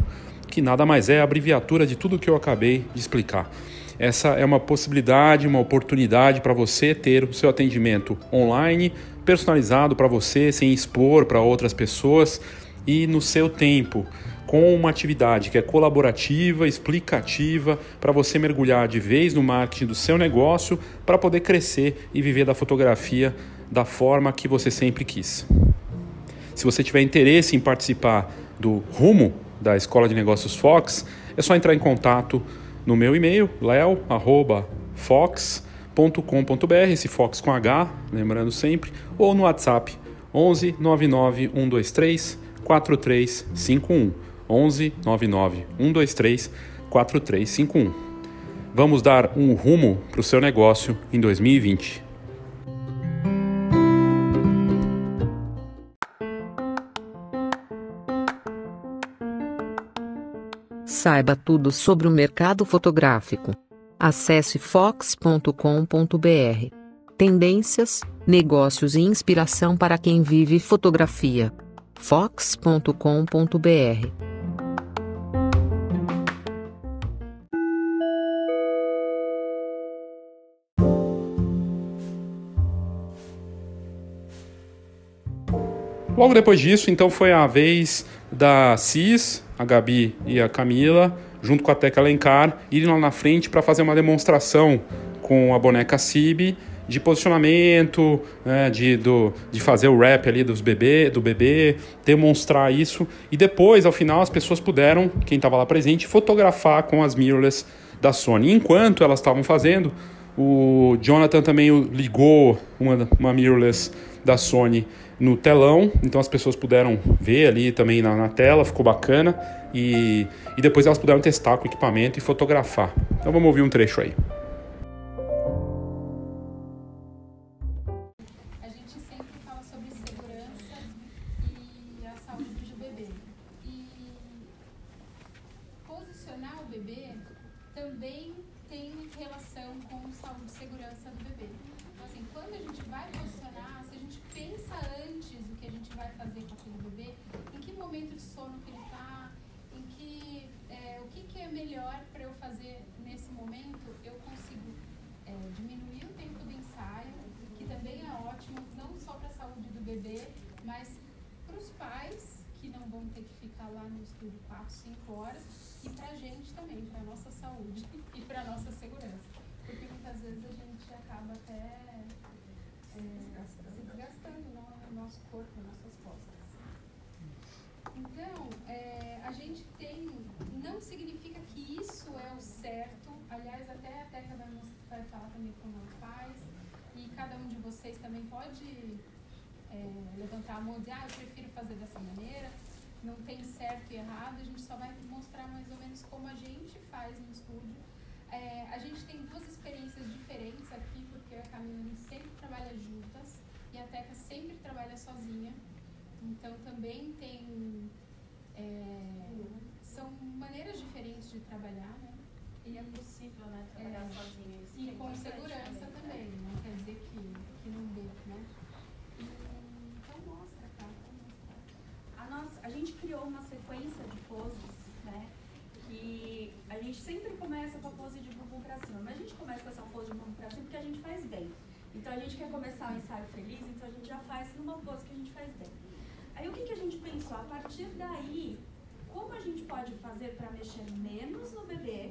que nada mais é a abreviatura de tudo que eu acabei de explicar. Essa é uma possibilidade, uma oportunidade para você ter o seu atendimento online, personalizado para você, sem expor para outras pessoas e no seu tempo, com uma atividade que é colaborativa, explicativa, para você mergulhar de vez no marketing do seu negócio para poder crescer e viver da fotografia da forma que você sempre quis. Se você tiver interesse em participar do Rumo da Escola de Negócios Fox, é só entrar em contato no meu e-mail, leo@fox.com.br, esse Fox com H, lembrando sempre, ou no WhatsApp 11 99 123 4351. 11 99 123 4351. Vamos dar um rumo para o seu negócio em 2020.
Saiba tudo sobre o mercado fotográfico. Acesse fox.com.br. Tendências, negócios e inspiração para quem vive fotografia. fox.com.br.
Logo depois disso, então foi a vez da CIS, a Gabi e a Camila, junto com a Teca Alencar, irem lá na frente para fazer uma demonstração com a boneca Cibi de posicionamento, né, de, do, de fazer o rap ali dos bebê, do bebê, demonstrar isso. E depois, ao final, as pessoas puderam, quem estava lá presente, fotografar com as mirrorless da Sony. Enquanto elas estavam fazendo, o Jonathan também ligou uma, uma mirrorless da Sony no telão, então as pessoas puderam ver ali também na, na tela, ficou bacana. E, e depois elas puderam testar com o equipamento e fotografar. Então vamos ouvir um trecho aí.
momento de sono que ele está, em que, é, o que, que é melhor para eu fazer nesse momento, eu consigo é, diminuir o tempo do ensaio, que também é ótimo, não só para a saúde do bebê, mas para os pais que não vão ter que ficar lá no estúdio 4, 5 horas, e para a gente também, para a nossa saúde [LAUGHS] e para a nossa segurança. Porque muitas vezes a gente acaba até é, se desgastando, né, o nosso corpo, nosso
levantar a mão e dizer, ah, eu prefiro fazer dessa maneira, não tem certo e errado, a gente só vai mostrar mais ou menos como a gente faz no estúdio.
É, a gente tem duas experiências diferentes aqui, porque a Camila sempre trabalha juntas e a Teca sempre trabalha sozinha. Então também tem. É, são maneiras diferentes de trabalhar, né?
E é possível, né, trabalhar
É,
sozinho. Isso
E
é
com segurança
né?
também, não quer dizer que, que não dê, né? Então mostra, tá?
A, nossa, a gente criou uma sequência de poses, né? Que a gente sempre começa com a pose de bumbum pra cima. Mas a gente começa com essa pose de bumbum pra cima porque a gente faz bem. Então a gente quer começar o ensaio feliz, então a gente já faz numa pose que a gente faz bem. Aí o que, que a gente pensou? A partir daí, como a gente pode fazer para mexer menos no bebê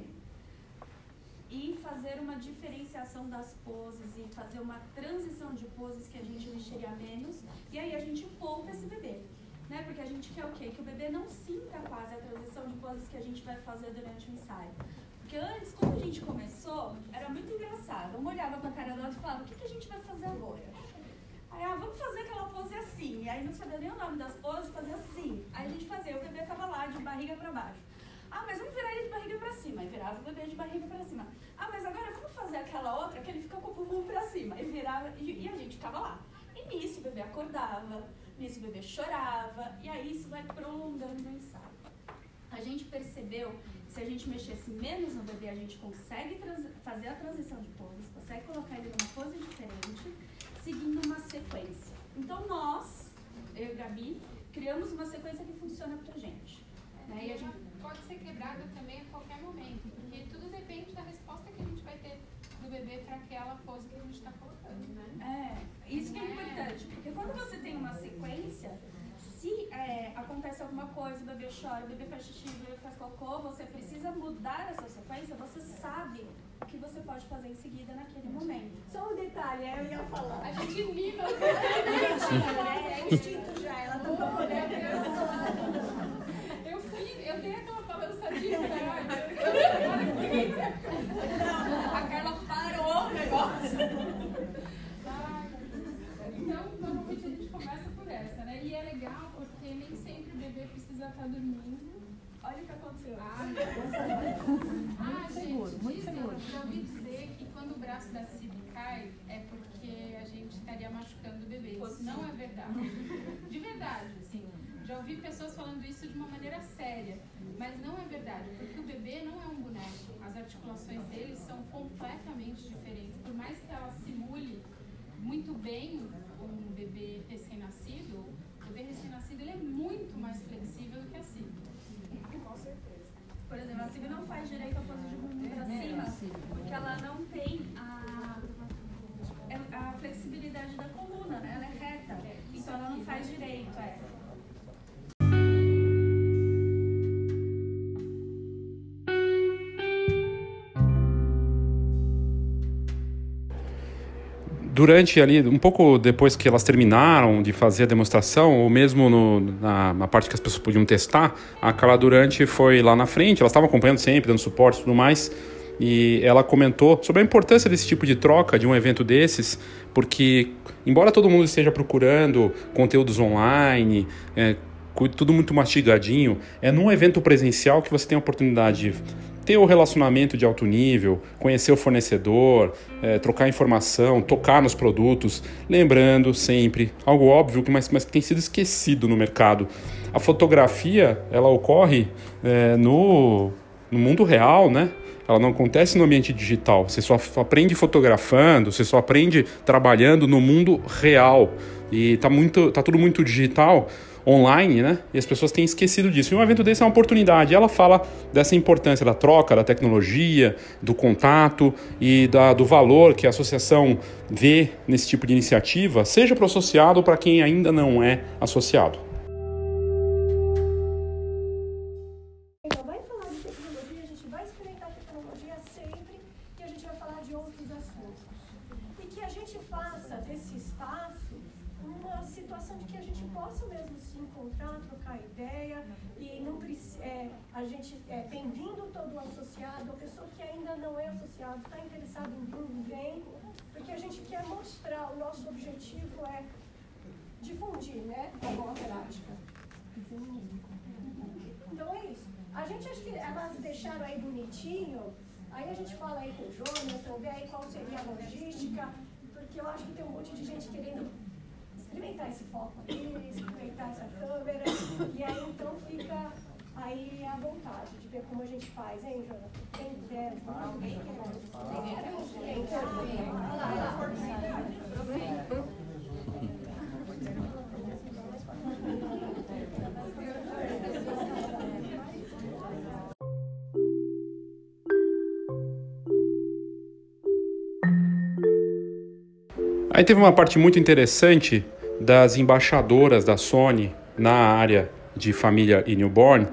e fazer uma diferenciação das poses e fazer uma transição de poses que a gente mexeria menos e aí a gente poupa esse bebê. Né? Porque a gente quer o quê? Que o bebê não sinta quase a transição de poses que a gente vai fazer durante o ensaio. Porque antes, quando a gente começou, era muito engraçado. Um olhava pra cara do outro e falava, o que, que a gente vai fazer agora? Aí, ah, vamos fazer aquela pose assim. E aí não sabia nem o nome das poses, fazia assim. Aí a gente fazia, o bebê tava lá, de barriga pra baixo. Ah, mas vamos virar ele de barriga pra cima. Aí virava o bebê de barriga pra cima. Ah, mas agora vamos fazer aquela outra que ele fica com o bumbum pra cima. E virava, e, e a gente ficava lá. E nisso o bebê acordava, nisso o bebê chorava. E aí isso vai prolongando o ensaio. A gente percebeu que se a gente mexesse menos no bebê, a gente consegue fazer a transição de poses, consegue colocar ele numa pose diferente, seguindo uma sequência. Então nós, eu e Gabi, criamos uma sequência que funciona pra gente. Né?
E
a gente
pode ser quebrada também a qualquer momento, porque tudo depende da resposta que a gente vai ter do bebê para aquela pose que a gente está colocando, né?
É, isso que é importante, porque quando você tem uma sequência, se é, acontece alguma coisa, o bebê chora, o bebê faz xixi, o bebê faz cocô, você precisa mudar essa sequência, você sabe que você pode fazer em seguida naquele momento.
Só um detalhe, eu ia falar.
A gente o [LAUGHS]
É, é instinto já, ela tá procurando.
Eu fui, eu dei aquela balançadinha, [LAUGHS]
A Carla parou o negócio.
Então, normalmente a gente começa por essa, né? E é legal porque nem sempre o bebê precisa estar dormindo.
Olha o que aconteceu.
Ah, ah [LAUGHS] gente, dizem, já ouvi dizer que quando o braço da Cib cai é porque a gente estaria machucando o bebê. Isso não é verdade. De verdade, assim. Já ouvi pessoas falando isso de uma maneira séria, mas não é verdade, porque o bebê não é um boneco. As articulações dele são completamente diferentes. Por mais que ela simule muito bem um bebê recém-nascido, o bebê recém-nascido ele é muito mais flexível do que a
certeza. Por exemplo, a Cib não faz direito a pose de bumbum pra cima, porque ela não tem a, é- a flexibilidade da coluna, né? Ela é reta. Então ela não faz direito, é.
Durante ali, um pouco depois que elas terminaram de fazer a demonstração, ou mesmo no- na, na parte que as pessoas podiam testar, a Carla Durante foi lá na frente, elas estavam acompanhando sempre, dando suporte e tudo mais, e ela comentou sobre a importância desse tipo de troca, de um evento desses, porque, embora todo mundo esteja procurando conteúdos online, é, tudo muito mastigadinho, é num evento presencial que você tem a oportunidade de ter o relacionamento de alto nível, conhecer o fornecedor, eh, trocar informação, tocar nos produtos, lembrando sempre algo óbvio que mas, mas que tem sido esquecido no mercado. A fotografia ela ocorre eh, no, no mundo real, né? Ela não acontece no ambiente digital. Você só aprende fotografando, você só aprende trabalhando no mundo real. E tá muito, tá tudo muito digital, online, né? E as pessoas têm esquecido disso. E um evento desse é uma oportunidade. Ela fala dessa importância da troca, da tecnologia, do contato e da, do valor que a associação vê nesse tipo de iniciativa, seja para o associado ou para quem ainda não é associado.
Deixaram aí bonitinho Aí a gente fala aí com o Jonathan, vê aí qual seria a logística, porque eu acho que tem um monte de gente querendo experimentar esse foco aqui, experimentar essa câmera, e aí então fica aí à vontade de ver como a gente faz, hein, Jonathan? Quem quiser, alguém quer
Aí teve uma parte muito interessante das embaixadoras da Sony na área de família e newborn,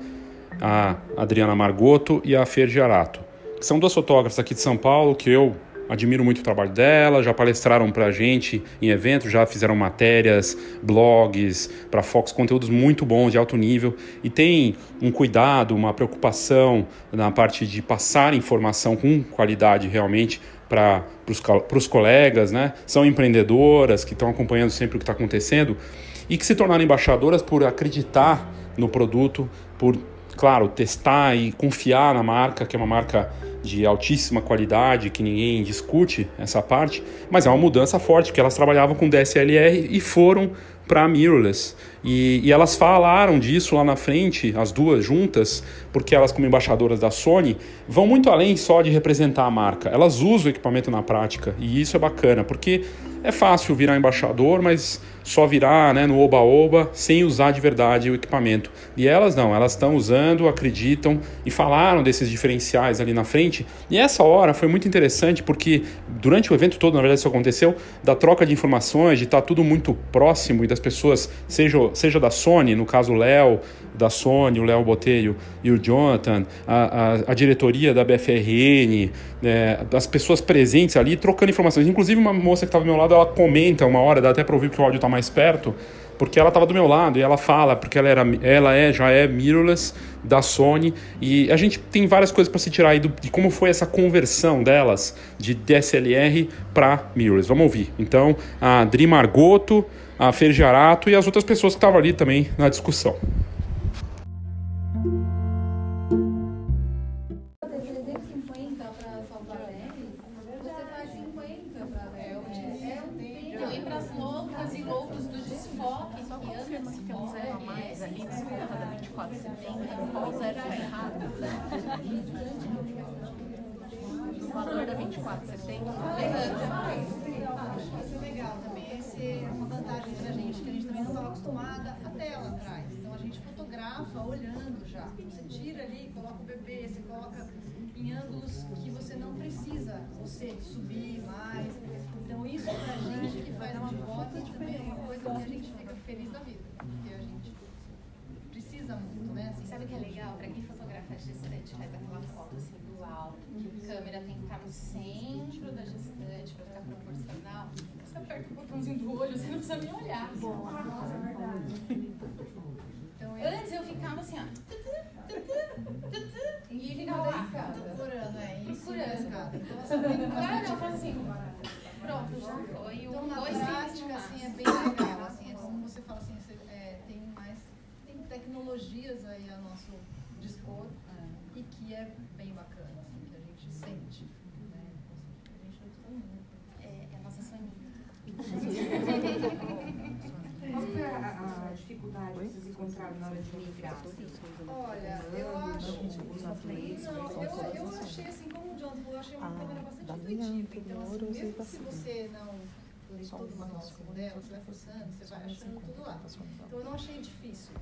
a Adriana Margotto e a Fer Giarato. São duas fotógrafas aqui de São Paulo que eu admiro muito o trabalho dela, já palestraram pra gente em eventos, já fizeram matérias, blogs, para Fox, conteúdos muito bons, de alto nível, e tem um cuidado, uma preocupação na parte de passar informação com qualidade realmente para os colegas, né? São empreendedoras que estão acompanhando sempre o que está acontecendo e que se tornaram embaixadoras por acreditar no produto, por, claro, testar e confiar na marca, que é uma marca de altíssima qualidade, que ninguém discute essa parte, mas é uma mudança forte, porque elas trabalhavam com DSLR e foram para mirrorless. E, e, elas falaram disso lá na frente, as duas juntas, porque elas, como embaixadoras da Sony, vão muito além só de representar a marca. Elas usam o equipamento na prática e isso é bacana, porque é fácil virar embaixador, mas só virar né, no oba-oba sem usar de verdade o equipamento. E elas não, elas estão usando, acreditam e falaram desses diferenciais ali na frente. E essa hora foi muito interessante porque durante o evento todo, na verdade, isso aconteceu, da troca de informações, de estar tá tudo muito próximo e das pessoas, seja, seja da Sony, no caso Léo, da Sony, o Léo Botelho e o Jonathan, a, a, a diretoria da BFRN, é, as pessoas presentes ali trocando informações. Inclusive, uma moça que estava do meu lado, ela comenta uma hora, dá até para ouvir porque o áudio está mais perto, porque ela estava do meu lado e ela fala, porque ela, era, ela é, já é mirrorless da Sony e a gente tem várias coisas para se tirar aí do, de como foi essa conversão delas de DSLR para mirrorless. Vamos ouvir. Então, a Dri Margoto, a Fer Jarato e as outras pessoas que estavam ali também na discussão.
Você subir mais. Então isso pra gente que faz de volta também é uma coisa que a gente fica feliz da vida. Porque a gente precisa muito, né? Assim,
Sabe o que é legal? Pra quem fotografa gestante, faz aquela foto assim do alto, que a câmera tem que estar no centro da gestante pra ficar proporcional. Você aperta o botãozinho do olho, você não precisa nem olhar. Boa. Nossa, é verdade. [LAUGHS] Então, Antes eu ficava assim, ó. E ficava lá.
Procurando, é.
Procurando.
Então,
Agora não, faz assim. Pronto, já foi.
Então, na
Dois
prática, assim, é bem legal. Assim, é como você fala assim, você, é, tem mais tem tecnologias aí a nosso dispor e que é bem bacana, assim, que a gente sente. Né? A gente gostou muito.
É, é a nossa soninha. [LAUGHS] [LAUGHS]
Qual foi a, a dificuldade que vocês encontraram na hora de migrar?
Olha, eu acho. Não, eu, eu achei assim, como o John falou, eu achei uma câmera bastante intuitiva. Então, assim, mesmo se você não lê todos os nossos modelos, você vai forçando, você vai achando tudo lá. Então eu não achei difícil.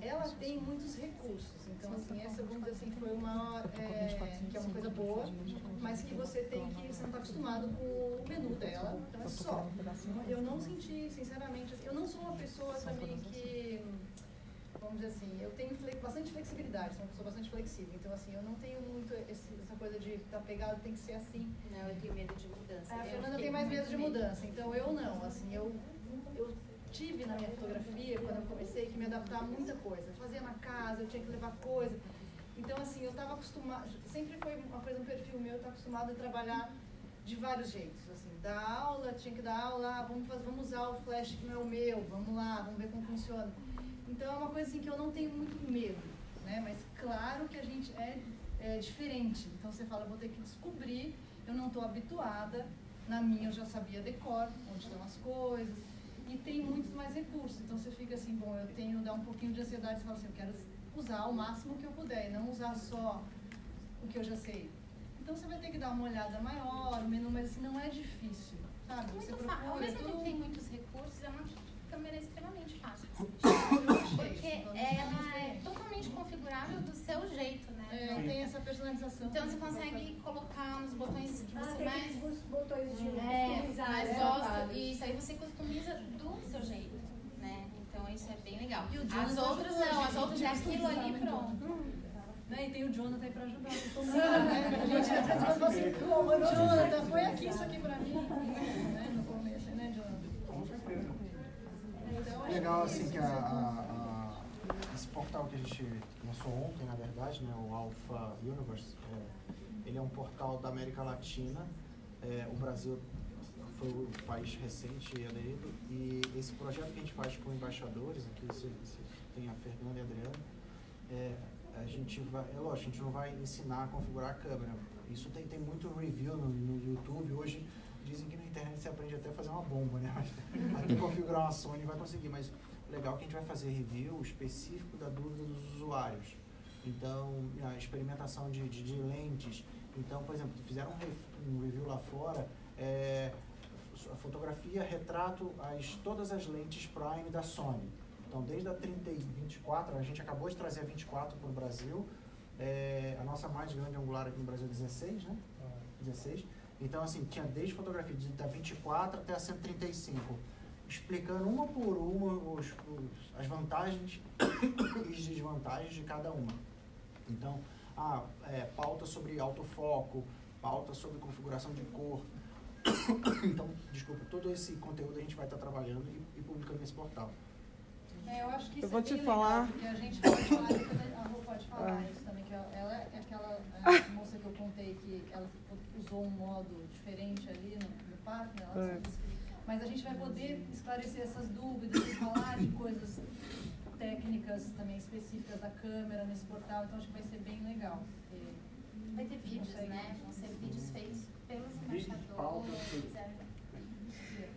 Ela tem muitos recursos. Então, assim, essa, vamos dizer assim, foi uma. É, que é uma coisa boa, mas que você tem que. Você não está acostumado com o menu dela. Então é só. Eu não senti, sinceramente, assim, eu não sou uma pessoa também que vamos dizer assim, eu tenho bastante flexibilidade, sou uma pessoa bastante flexível. Então, assim, eu não tenho muito esse, essa coisa de estar tá pegado, tem que ser assim.
Não, eu tenho medo de mudança.
A Fernanda tem mais medo de mudança, então eu não. Assim, eu, eu tive na minha fotografia, quando eu comecei, que me adaptar a muita coisa. Fazia na casa, eu tinha que levar coisa. Então, assim, eu estava acostumada, sempre foi uma coisa, um perfil meu, eu estava acostumada a trabalhar de vários jeitos, assim, dar aula, tinha que dar aula, ah, vamos, fazer, vamos usar o flash que não é o meu, vamos lá, vamos ver como funciona. Então é uma coisa assim que eu não tenho muito medo, né? Mas claro que a gente é é, diferente. Então você fala, vou ter que descobrir, eu não estou habituada, na minha eu já sabia decor, onde estão as coisas, e tem muitos mais recursos. Então você fica assim, bom, eu tenho que dar um pouquinho de ansiedade, você fala assim, eu quero usar o máximo que eu puder, e não usar só o que eu já sei. Então você vai ter que dar uma olhada maior, menu, mas assim, não é difícil, sabe?
Muito
você procura
Ao mesmo tempo que tem muitos recursos, é uma câmera extremamente fácil. Porque
então,
ela é totalmente configurável do seu jeito, né?
É, tem essa personalização.
Então você consegue colocar nos botões que
Ah,
você
tem
mais.
aqueles botões de
É, mais
né?
gosta. Isso aí você customiza do seu jeito, né? Então isso é bem legal.
E o
As outras não, as outras é aquilo ali pronto.
Né? E tem o Jonathan aí pra ajudar. [LAUGHS] né? A gente às vezes fala assim, Jonathan, põe aqui isso aqui pra mim. Né? [LAUGHS] No começo, né, Jonathan?
Com certeza.
Então, acho
Legal assim que a, a- a- esse portal que a gente lançou ontem, na verdade, né, o Alpha Universe, é, ele é um portal da América Latina. É, o Brasil foi o país recente aderido e esse projeto que a gente faz com embaixadores, aqui se, se tem a Fernanda e a Adriana, é, a gente vai, é lógico, a gente não vai ensinar a configurar a câmera. Isso tem, tem muito review no, no YouTube. Hoje dizem que na internet você aprende até a fazer uma bomba, né? Até configurar uma Sony vai conseguir. Mas legal que a gente vai fazer review específico da dúvida dos usuários. Então, a experimentação de, de, de lentes. Então, por exemplo, fizeram um, um review lá fora, é, a fotografia, retrato, as, todas as lentes Prime da Sony. Então, desde a 30 e 24, a gente acabou de trazer a 24 para o Brasil. É, a nossa mais grande angular aqui no Brasil é 16, né? 16. Então, assim, tinha desde fotografia de, da 24 até a 135, explicando uma por uma os, os- as vantagens [COUGHS] e desvantagens de cada uma. Então, ah, é, pauta sobre autofoco, pauta sobre configuração de cor. [COUGHS] então, desculpa, todo esse conteúdo a gente vai estar trabalhando e, e publicando nesse portal.
É, eu acho que
Eu
isso
vou
é
te falar.
legal, porque a gente pode falar, a Rô pode falar
Ah.
isso também, que ela é aquela é, [LAUGHS] moça que eu contei que ela usou um modo diferente ali no, no parque, né? Ela
É.
mas a gente vai poder esclarecer essas dúvidas e falar de coisas técnicas também específicas da câmera nesse portal, então acho que vai ser bem legal. porque
Vai ter vídeos,
consegue-
né? Vão ser vídeos feitos pelos
Vídeos, pautas,
embaixadores.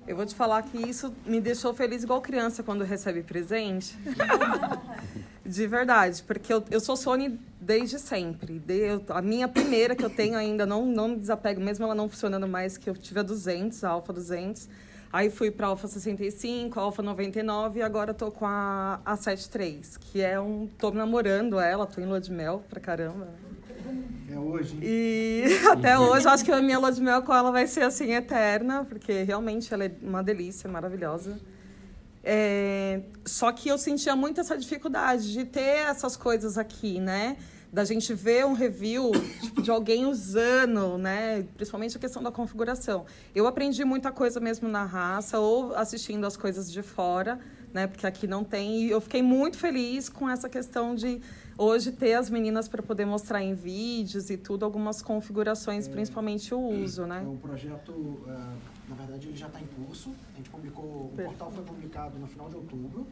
Eu vou te falar que isso me deixou feliz igual criança quando recebe presente. [LAUGHS] De verdade, porque eu, eu sou Sony desde sempre. De, eu- a minha primeira que eu tenho ainda, não, não me desapego, mesmo ela não funcionando mais, que eu tive a 200, a Alpha 200. Aí fui para a Alpha 65, a Alpha 99 e agora tô com a, a 73, que é um... Tô namorando ela, tô em lua de mel pra caramba.
É hoje, hein?
E [LAUGHS] até hoje, eu acho que a minha lua de mel com ela vai ser assim eterna, porque realmente ela é uma delícia, maravilhosa. É, só que eu sentia muito essa dificuldade de ter essas coisas aqui, né? Da gente ver um review tipo, de alguém usando, né? Principalmente a questão da configuração. Eu aprendi muita coisa mesmo na raça ou assistindo as coisas de fora, né? Porque aqui não tem. E eu fiquei muito feliz com essa questão de hoje ter as meninas para poder mostrar em vídeos e tudo algumas configurações, principalmente o uso, né?
O projeto, ah, na verdade, ele já está em curso. A gente publicou, o
Perfeito.
portal foi publicado no final de outubro.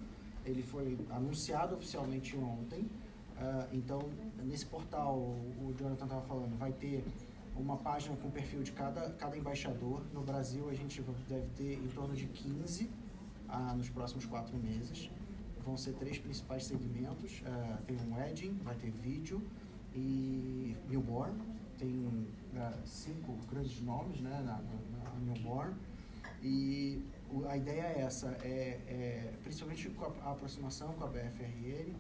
Ele foi anunciado oficialmente ontem. Ah, então, nesse portal, o Jonathan estava falando, vai ter uma página com o perfil de cada, cada embaixador. No Brasil, a gente deve ter em torno de 15 ah, nos próximos quatro meses. Vão ser três principais segmentos. Ah, tem um wedding, vai ter vídeo e newborn. Tem ah, cinco grandes nomes né, na, na, na newborn. E a ideia é essa, é, é, principalmente com a, a aproximação com a BFRN,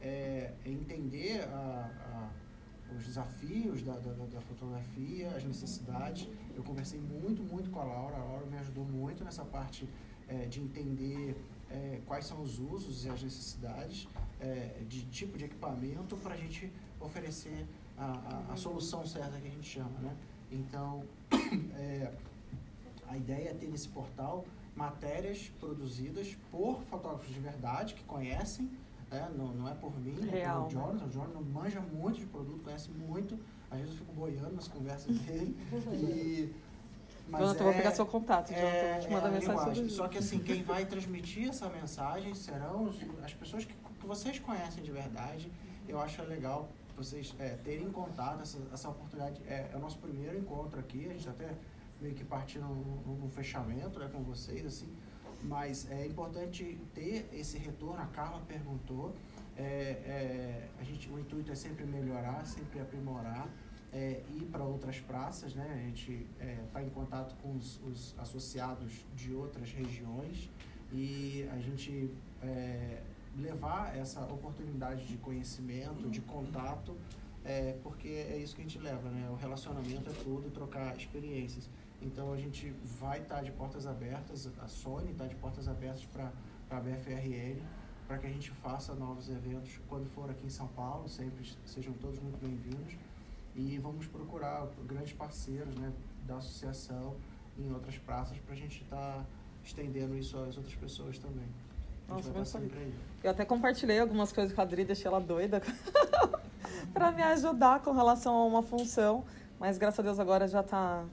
é, é entender a- a- os desafios da, da- da fotografia, as necessidades. Eu conversei muito, muito com a Laura, a Laura me ajudou muito nessa parte é, de entender é, quais são os usos e as necessidades é, de tipo de equipamento para a gente oferecer a, a, a solução certa que a gente chama, né? Então, [COUGHS] é, a ideia é ter nesse portal matérias produzidas por fotógrafos de verdade, que conhecem, né? não, não é por mim,
Real,
é pelo Jonathan. O Jonathan manja muito de produto, conhece muito. Às vezes eu fico boiando nas conversas dele. [LAUGHS] e, mas
Jonathan, eu vou pegar seu contato, Jonathan,
é,
vou te mandar
é
mensagem.
Só que assim, quem vai transmitir essa mensagem serão os- as pessoas que, que vocês conhecem de verdade. Eu acho legal vocês é, terem contato, essa, essa oportunidade. É, é, o nosso primeiro encontro aqui, a gente até meio que partindo no, fechamento né, com vocês, assim, mas é importante ter esse retorno. A Carla perguntou. É, é, a gente, o intuito é sempre melhorar, sempre aprimorar, é, ir para outras praças, né? A gente está é, em contato com os, os, associados de outras regiões e a gente é, levar essa oportunidade de conhecimento, de contato, é, porque é isso que a gente leva, né? O relacionamento é tudo, trocar experiências. Então a gente vai estar tá de portas abertas, a Sony está de portas abertas para a BFRL, para que a gente faça novos eventos quando for aqui em São Paulo, sempre sejam todos muito bem-vindos. E vamos procurar grandes parceiros né, da associação em outras praças para a gente estar tá estendendo isso às outras pessoas também.
Nossa, muito Eu até compartilhei algumas coisas com a Adri, deixei ela doida [LAUGHS] para me ajudar com relação a uma função, mas graças a Deus agora já está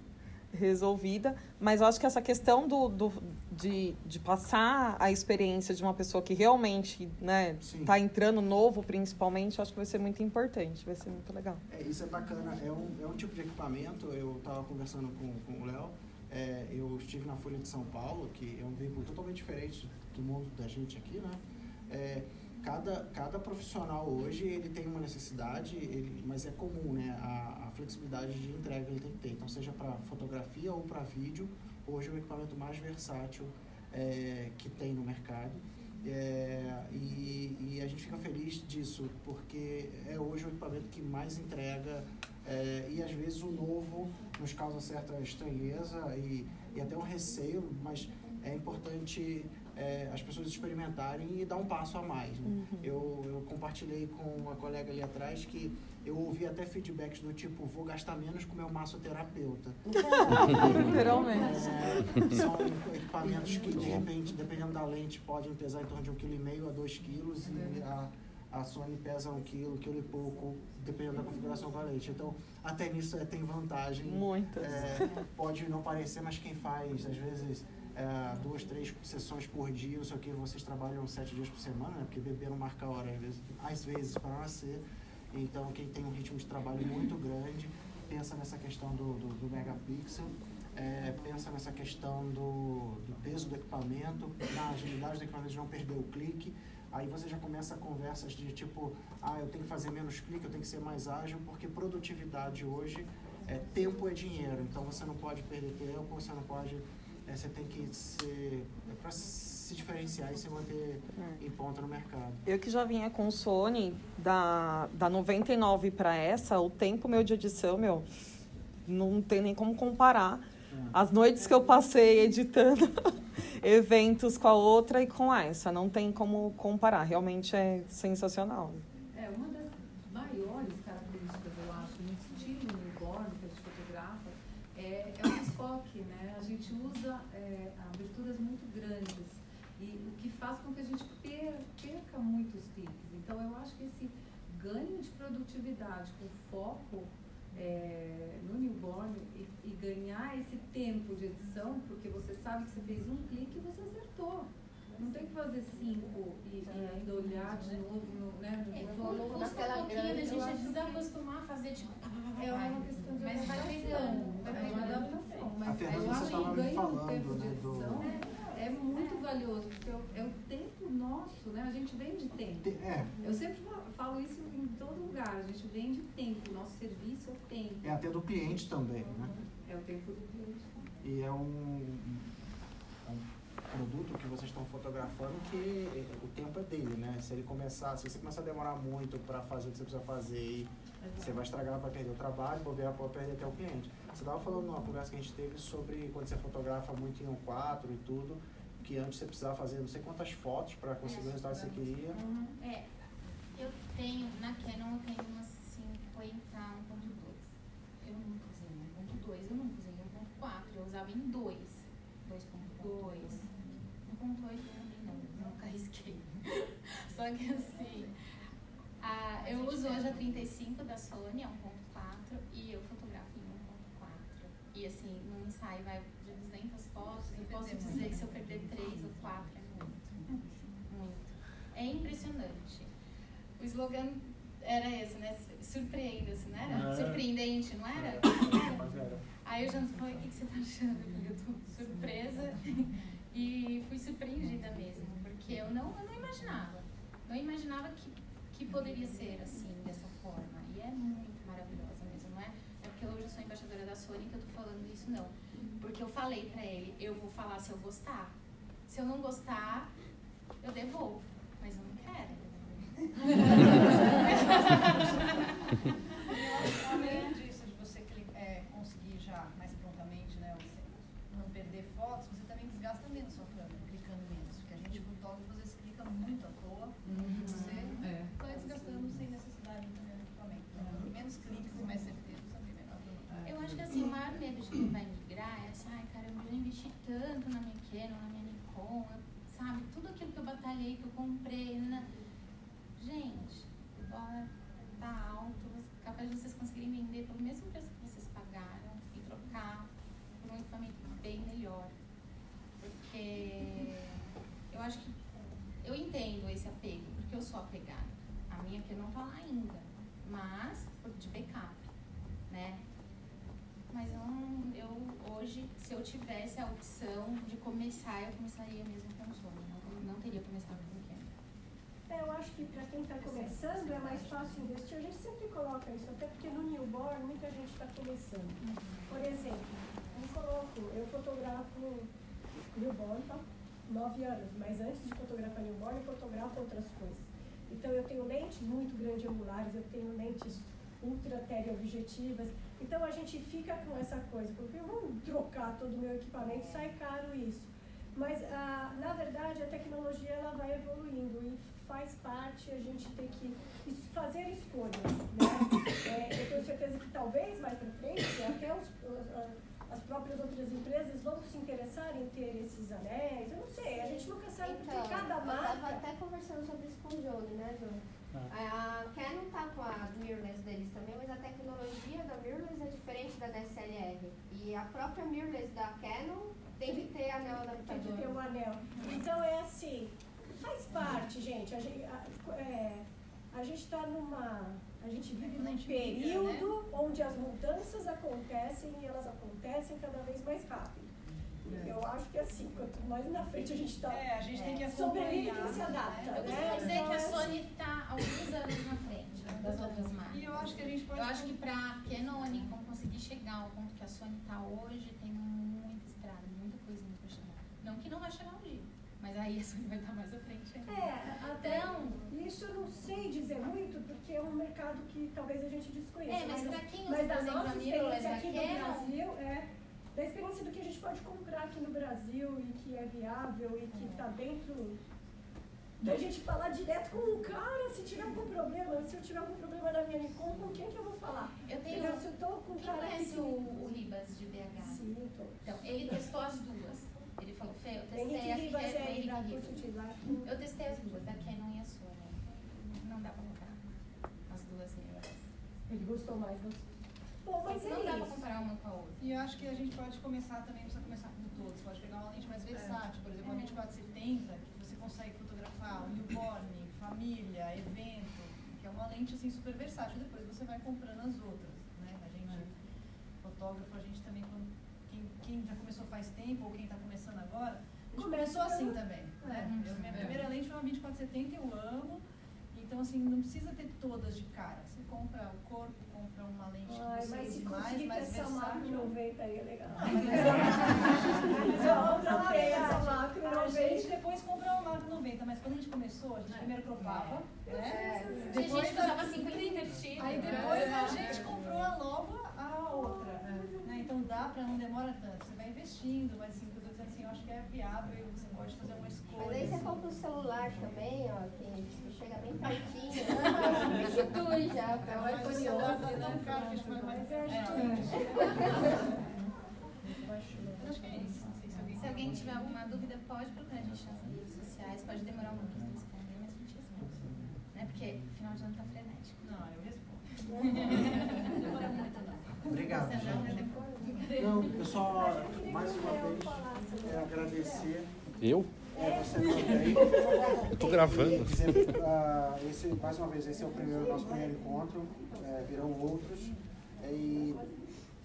resolvida. Mas eu acho que essa questão do, do, de, de passar a experiência de uma pessoa que realmente está né, tá entrando novo, principalmente, acho que vai ser muito importante, vai ser muito legal.
É, isso é bacana, é um, é um tipo de equipamento, eu estava conversando com, com o Léo, é, eu estive na Folha de São Paulo, que é um veículo totalmente diferente do mundo da gente aqui, né? É, cada, cada profissional hoje ele tem uma necessidade, ele, mas é comum, né? A flexibilidade de entrega ele tem que ter. Então, seja para fotografia ou para vídeo, hoje é o equipamento mais versátil é, que tem no mercado. É, e, e, a gente fica feliz disso, porque é hoje o equipamento que mais entrega é, e às vezes o novo nos causa certa estranheza e, e até um receio, mas é importante é, as pessoas experimentarem e dar um passo a mais. Né? Uhum. Eu, eu compartilhei com uma colega ali atrás que eu ouvi até feedbacks do tipo, vou gastar menos com meu massoterapeuta. [LAUGHS]
Literalmente.
É, são equipamentos que, de repente, dependendo da lente, podem pesar em torno de 1,5 kg a 2 kg e a, a Sony pesa 1 kg, quilo e pouco, dependendo da configuração da lente. Então, até nisso é, tem vantagem.
Muitas.
É, pode não parecer, mas quem faz, às vezes é, duas, três sessões por dia, não sei o que, vocês trabalham sete dias por semana, né? Porque bebê não marca hora, às vezes, às vezes para nascer. Então, quem tem um ritmo de trabalho muito grande, pensa nessa questão do, do, do megapixel, é, pensa nessa questão do, do, peso do equipamento, na agilidade do equipamento de não perder o clique. Aí você já começa conversas de tipo, ah, eu tenho que fazer menos clique, eu tenho que ser mais ágil, porque produtividade hoje, é, tempo é dinheiro. Então você não pode perder tempo, você não pode é, você tem que ser. É para se diferenciar e se manter é. em ponta no mercado.
Eu que já vinha com o Sony, da, da 99 para essa, o tempo meu de edição, meu, não tem nem como comparar. É. As noites que eu passei editando [LAUGHS] eventos com a outra e com essa, não tem como comparar. Realmente é sensacional.
É, uma das maiores características, eu acho, no estilo newborn que a gente fotografa, é, é o desfoque, né? gente usa é, aberturas muito grandes e o que faz com que a gente perca muitos cliques. Então, eu acho que esse ganho de produtividade com foco é, no newborn e, e, ganhar esse tempo de edição, porque você sabe que você fez um clique e você acertou. Não tem que fazer cinco e, e ainda olhar de novo no, né, no,
é, no, custa um pouquinho da gente desacostumar a fazer tipo.
É uma questão de
Mas vai pegando, vai pegando.
adaptação. Mas eu acho que ganha um tempo de edição é muito valioso, porque é o tempo nosso, né? A gente vende tempo.
É.
Eu sempre falo isso em todo lugar, a gente vende tempo, nosso serviço é tempo.
É até do cliente também, né?
É o tempo do cliente.
E é um, produto que vocês estão fotografando que o tempo é dele, né? Se ele começar, se você começar a demorar muito para fazer o que você precisa fazer e você vai estragar, vai perder o trabalho, bobear, pode perder até o cliente. Você estava falando numa conversa que a gente teve sobre quando você fotografa muito em um 4 e tudo, que antes você precisava fazer não sei quantas fotos para conseguir é, o resultado que você queria.
Uhum. É, eu tenho, na Canon eu tenho umas 50 1.2. Eu não usei 1.2, eu não usei 1.4, eu usava em 2, 2.2. 1.8 não, nunca risquei. [LAUGHS] Só que assim, a, eu uso hoje a 35 da Sony, é 1.4, e eu fotografo em 1.4. E assim, no ensaio vai de 200 fotos, eu posso dizer que se eu perder 3 ou 4 é muito. Muito. É impressionante. O slogan Era esse, né? Surpreenda-se, não era?
É.
Surpreendente, não era?
Mas era.
Aí o Janto falou, o que, que você tá achando? Eu falei, eu tô surpresa [LAUGHS] e fui surpreendida mesmo, porque eu não, eu não imaginava. Não imaginava que, que poderia ser assim, dessa forma. E é muito maravilhosa mesmo, não é? É porque hoje eu sou embaixadora da Sony que eu tô falando isso, não. Porque eu falei pra ele, eu vou falar se eu gostar. Se eu não gostar, eu devolvo. Mas eu não quero. [LAUGHS]
Além disso, de você cli- é, conseguir já mais prontamente, né, você não perder fotos, você também desgasta menos sua câmera, clicando menos. Porque a gente, fotógrafo, às vezes clica muito à toa,
Uhum.
você
É.
vai desgastando sem necessidade também do equipamento. Então, menos cliques e mais certeza também melhor.
Eu acho que assim, o maior medo de quem vai migrar é assim, ai caramba, eu investi tanto na minha Canon, na minha Nikon, eu- sabe, tudo aquilo que eu que eu comprei, né? Gente, o dólar tá alto, capaz de vocês conseguirem vender pelo mesmo preço que vocês pagaram e trocar por um equipamento bem melhor. Porque eu acho que eu entendo esse apego, porque eu sou apegada. A minha que não tá lá ainda, mas de backup, né? Mas eu, eu hoje, se eu tivesse a opção de começar, eu começaria mesmo com o Sony. Teria começado com o.
É, eu acho que para quem está começando é mais fácil investir. A gente sempre coloca isso, até porque no newborn muita gente está começando. Por exemplo, eu coloco, eu fotografo newborn, tá? Nove anos, mas antes de fotografar newborn, eu fotografo outras coisas. Então eu tenho lentes muito grande angulares, eu tenho lentes ultra teleobjetivas. Então a gente fica com essa coisa, porque vamos trocar todo o meu equipamento, sai caro isso. Mas ah, na verdade a tecnologia ela vai evoluindo e faz parte a gente ter que fazer escolhas. Né? É, eu tenho certeza que talvez mais para frente até os, os- a- as próprias outras empresas vão se interessar em ter esses anéis. Eu não sei, a gente nunca sabe
Então,
porque cada
eu tava
marca.
até conversando sobre isso com o Johnny, né, Johnny?
Ah.
A Canon tá com a mirrorless deles também, mas a tecnologia da mirrorless é diferente da DSLR. E a própria mirrorless da Canon tem que ter anel
Tem
adaptador.
que ter um anel. Então é assim, faz parte, gente. A gente a, é, a gente está numa. A gente vive num período onde as mudanças acontecem e elas acontecem cada vez mais rápido. Eu acho que assim, quanto mais na frente a gente está.
É, a gente tem que
sobrevive
acompanhar,
quem se adapta.
Eu
né?
costumo dizer
Então,
que a
é assim.
Sony está alguns anos na frente das outras marcas.
E eu acho que a gente pode-
Eu acho que pra Canon e Nikon conseguir chegar ao ponto que a Sony está hoje, tem muita estrada, muita coisinha pra chegar. Não que não vai chegar um dia, mas aí a Sony vai estar mais à frente ainda.
É, até
Então,
isso eu não sei dizer muito, porque é um mercado que talvez a gente desconheça.
É, mas pra quem usa,
mas da nossa experiência
da
aqui no Brasil, é, da experiência do que a gente pode comprar aqui no Brasil e que é viável e que está dentro da gente falar direto com um cara, se tiver algum problema, se eu tiver algum problema na minha Nikon, com quem que eu vou falar?
Eu tenho.
Entendeu? Se eu tô com um
Quem
cara que
conhece
tem-
o, o Ribas de BH?
Sim, tô.
Então, ele testou as duas. Ele falou, Fê, eu testei
Henrique
a Canon-
é lá.
Eu testei as duas, da Canon e a Sony. Não dá pra comparar. As duas mirrorless.
Ele gostou mais das. Bom, mas é
não dá pra
isso.
comparar uma com a outra.
E eu acho que a gente pode começar também, não precisa começar com todos, pode pegar uma lente mais versátil, por exemplo, uma
É.
2470, que você consegue fotografar newborn, família, evento, que é uma lente assim super versátil, depois você vai comprando as outras, né? A gente, fotógrafo, a gente também, quando, quem, já começou faz tempo ou quem está começando agora, a gente começou assim também, né?
É.
Eu, minha
É.
primeira lente foi uma 2470, eu amo, então assim, não precisa ter todas de cara, você compra o corpo, compra uma lente
Ai,
que você use mais,
ter
mais
essa macro
versátil.
90 aí é legal.
Não, mas
Mas [LAUGHS] macro
A
90.
gente depois comprou uma macro 90, mas quando a gente começou, a gente primeiro cropava,
É.
né?
Tinha gente que usava 50 invertido.
Aí depois
É.
a gente comprou a logo a outra. Então dá pra não demora tanto. Você vai investindo, mas assim, eu dizendo assim, eu acho que é viável você pode fazer uma escolha.
Mas aí você
assim.
compra o celular também, ó, que chega bem pertinho, né? [LAUGHS] substitui já, para o
Mas
iPhone
celular
11.
tá tão caro que a gente vai mais.
é
Eu acho que é isso. Não sei se alguém
Se alguém tiver alguma dúvida, pode procurar a gente nas redes sociais. Pode demorar um pouquinho pra responder, mas a gente responde. Né? Porque final de ano tá frenético.
Não, eu respondo. [LAUGHS] Demora muito, não.
Obrigado,
Você não,
gente.
depois?
Não, eu só, mais uma vez, é, agradecer.
Eu?
É, você também.
Eu tô gravando.
Dizer, uh, esse, mais uma vez, esse é o primeiro, nosso primeiro encontro, é, virão outros. E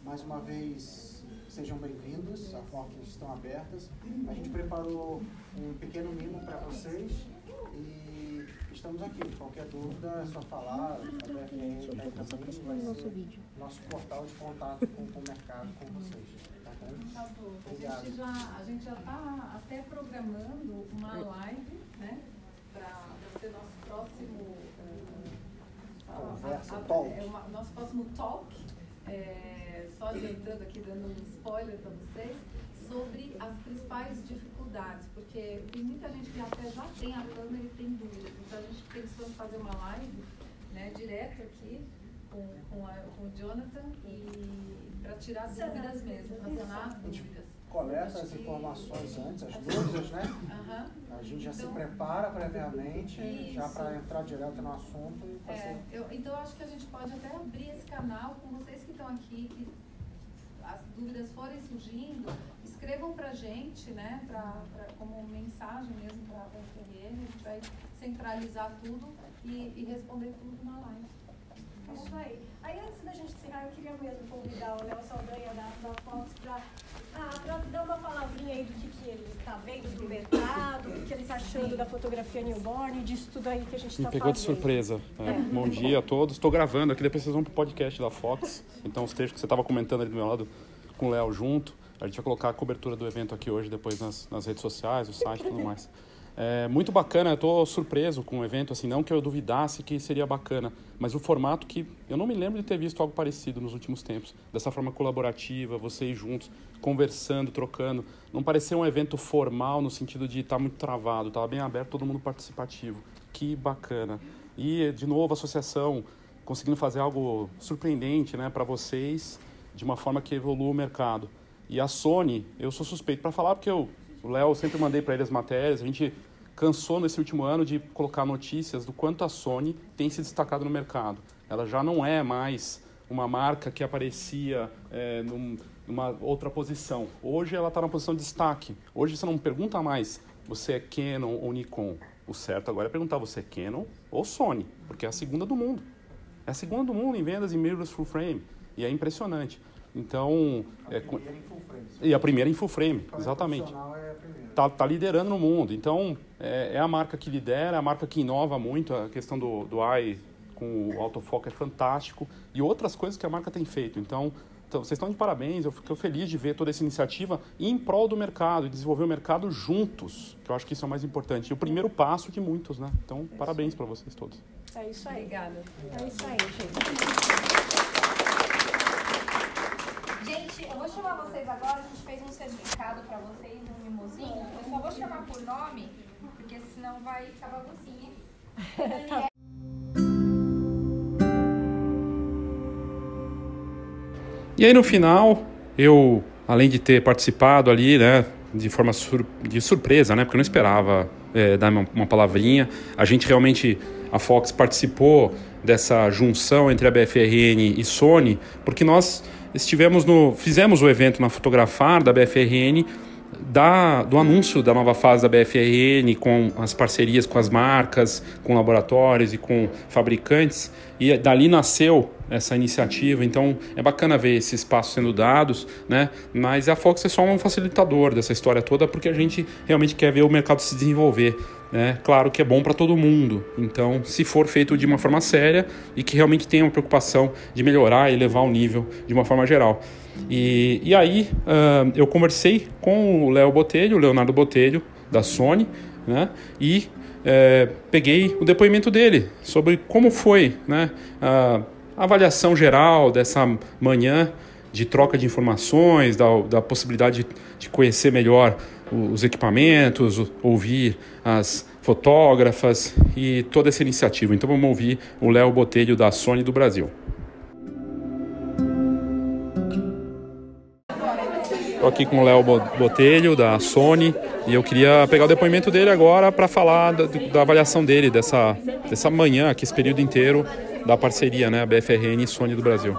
mais uma vez, sejam bem-vindos, as portas estão abertas. A gente preparou um pequeno mimo para vocês e estamos aqui. Qualquer dúvida é só falar. A BFR está aí também, vai ser nosso portal de contato com, com o mercado, com vocês. Tá bom?
A gente já a gente já está até programando uma live, né, para ser nosso próximo uh,
Conversa,
a, a,
talk.
É uma, nosso próximo talk. É, só adiantando aqui, dando um spoiler para vocês, sobre as principais dificuldades, porque tem muita gente que até já tem a câmera e tem dúvidas. Então a gente pensou em fazer uma live né, direto aqui com, com, a, com o Jonathan e para tirar dúvidas mesmo, para sanar as dúvidas.
Coleta as informações antes, as dúvidas, né?
Uhum.
A gente já
Então-
se prepara previamente, já
Isso.
para entrar direto no assunto e fazer.
É, eu, então eu acho que a gente pode até abrir esse canal com vocês que estão aqui, que as dúvidas forem surgindo, escrevam pra gente, né, pra, pra- como mensagem mesmo para a FRN, a gente vai centralizar tudo e, e responder tudo na live.
Isso aí. Aí antes da gente encerrar, eu queria mesmo convidar o Léo Saldanha da, da Fox para ah, dar uma palavrinha aí do que, que ele está vendo do mercado, o que ele está achando da fotografia newborn, disso tudo aí que a gente
Me
está
pegou
fazendo.
de surpresa. É,
É.
Bom dia a todos. Estou gravando aqui, depois vocês vão pro podcast da Fox. Então, os textos que você estava comentando ali do meu lado com o Léo junto. A gente vai colocar a cobertura do evento aqui hoje, depois nas, nas redes sociais, o site e tudo mais. É muito bacana, eu estou surpreso com o evento, assim, não que eu duvidasse que seria bacana, mas o formato que eu não me lembro de ter visto algo parecido nos últimos tempos. Dessa forma colaborativa, vocês juntos, conversando, trocando. Não pareceu um evento formal no sentido de estar muito travado, estava bem aberto, todo mundo participativo. Que bacana. E, de novo, a associação conseguindo fazer algo surpreendente né, para vocês, de uma forma que evolua o mercado. E a Sony, eu sou suspeito para falar, porque eu, o Léo sempre mandei para ele as matérias, a gente cansou nesse último ano de colocar notícias do quanto a Sony tem se destacado no mercado. Ela já não é mais uma marca que aparecia é, num, numa outra posição. Hoje ela está na posição de destaque. Hoje você não pergunta mais você é Canon ou Nikon. O certo agora é perguntar você é Canon ou Sony, porque é a segunda do mundo. É a segunda do mundo em vendas em mirrorless full frame. E é impressionante. Então. é, co-
primeira em full frame.
e a primeira em full frame, exatamente.
É primeira.
Tá, liderando no mundo. Então, é, é a marca que lidera, é a marca que inova muito. A questão do, do AI com o autofoco é fantástico. E outras coisas que a marca tem feito. Então, então vocês estão de parabéns. Eu fico feliz de ver toda essa iniciativa em prol do mercado e desenvolver o mercado juntos, que eu acho que isso é o mais importante. E o primeiro passo de muitos, né? Então, parabéns para vocês todos.
É isso aí.
Obrigada.
É isso aí, gente.
Gente, eu vou chamar vocês agora, a gente fez um certificado pra vocês, um mimosinho. Eu só vou chamar por nome, porque senão vai ficar baguncinha. Daniel. [LAUGHS]
E aí no final, eu, além de ter participado ali, né, de forma sur de surpresa, né, porque eu não esperava é, dar uma, uma palavrinha, a gente realmente, a Fox participou dessa junção entre a BFRN e Sony, porque nós estivemos no, fizemos o evento na Fotografar da BFRN, da, do anúncio da nova fase da BFRN com as parcerias com as marcas, com laboratórios e com fabricantes, e dali nasceu essa iniciativa. Então é bacana ver esses passos sendo dados, né? Mas a Fox é só um facilitador dessa história toda porque a gente realmente quer ver o mercado se desenvolver. Né? Claro que é bom para todo mundo. Então, se for feito de uma forma séria e que realmente tenha uma preocupação de melhorar e elevar o nível de uma forma geral. E, e aí uh, eu conversei com o Léo Botelho, o Leonardo Botelho, da Sony, né? E é, peguei o depoimento dele sobre como foi né, a avaliação geral dessa manhã de troca de informações, da, da possibilidade de, conhecer melhor os equipamentos, ouvir as fotógrafas e toda essa iniciativa. Então vamos ouvir o Léo Botelho da Sony do Brasil. Estou aqui com o Léo Botelho, da Sony, e eu queria pegar o depoimento dele agora para falar da, da, avaliação dele, dessa, dessa manhã, aqui, esse período inteiro da parceria, né, BFRN e Sony do Brasil.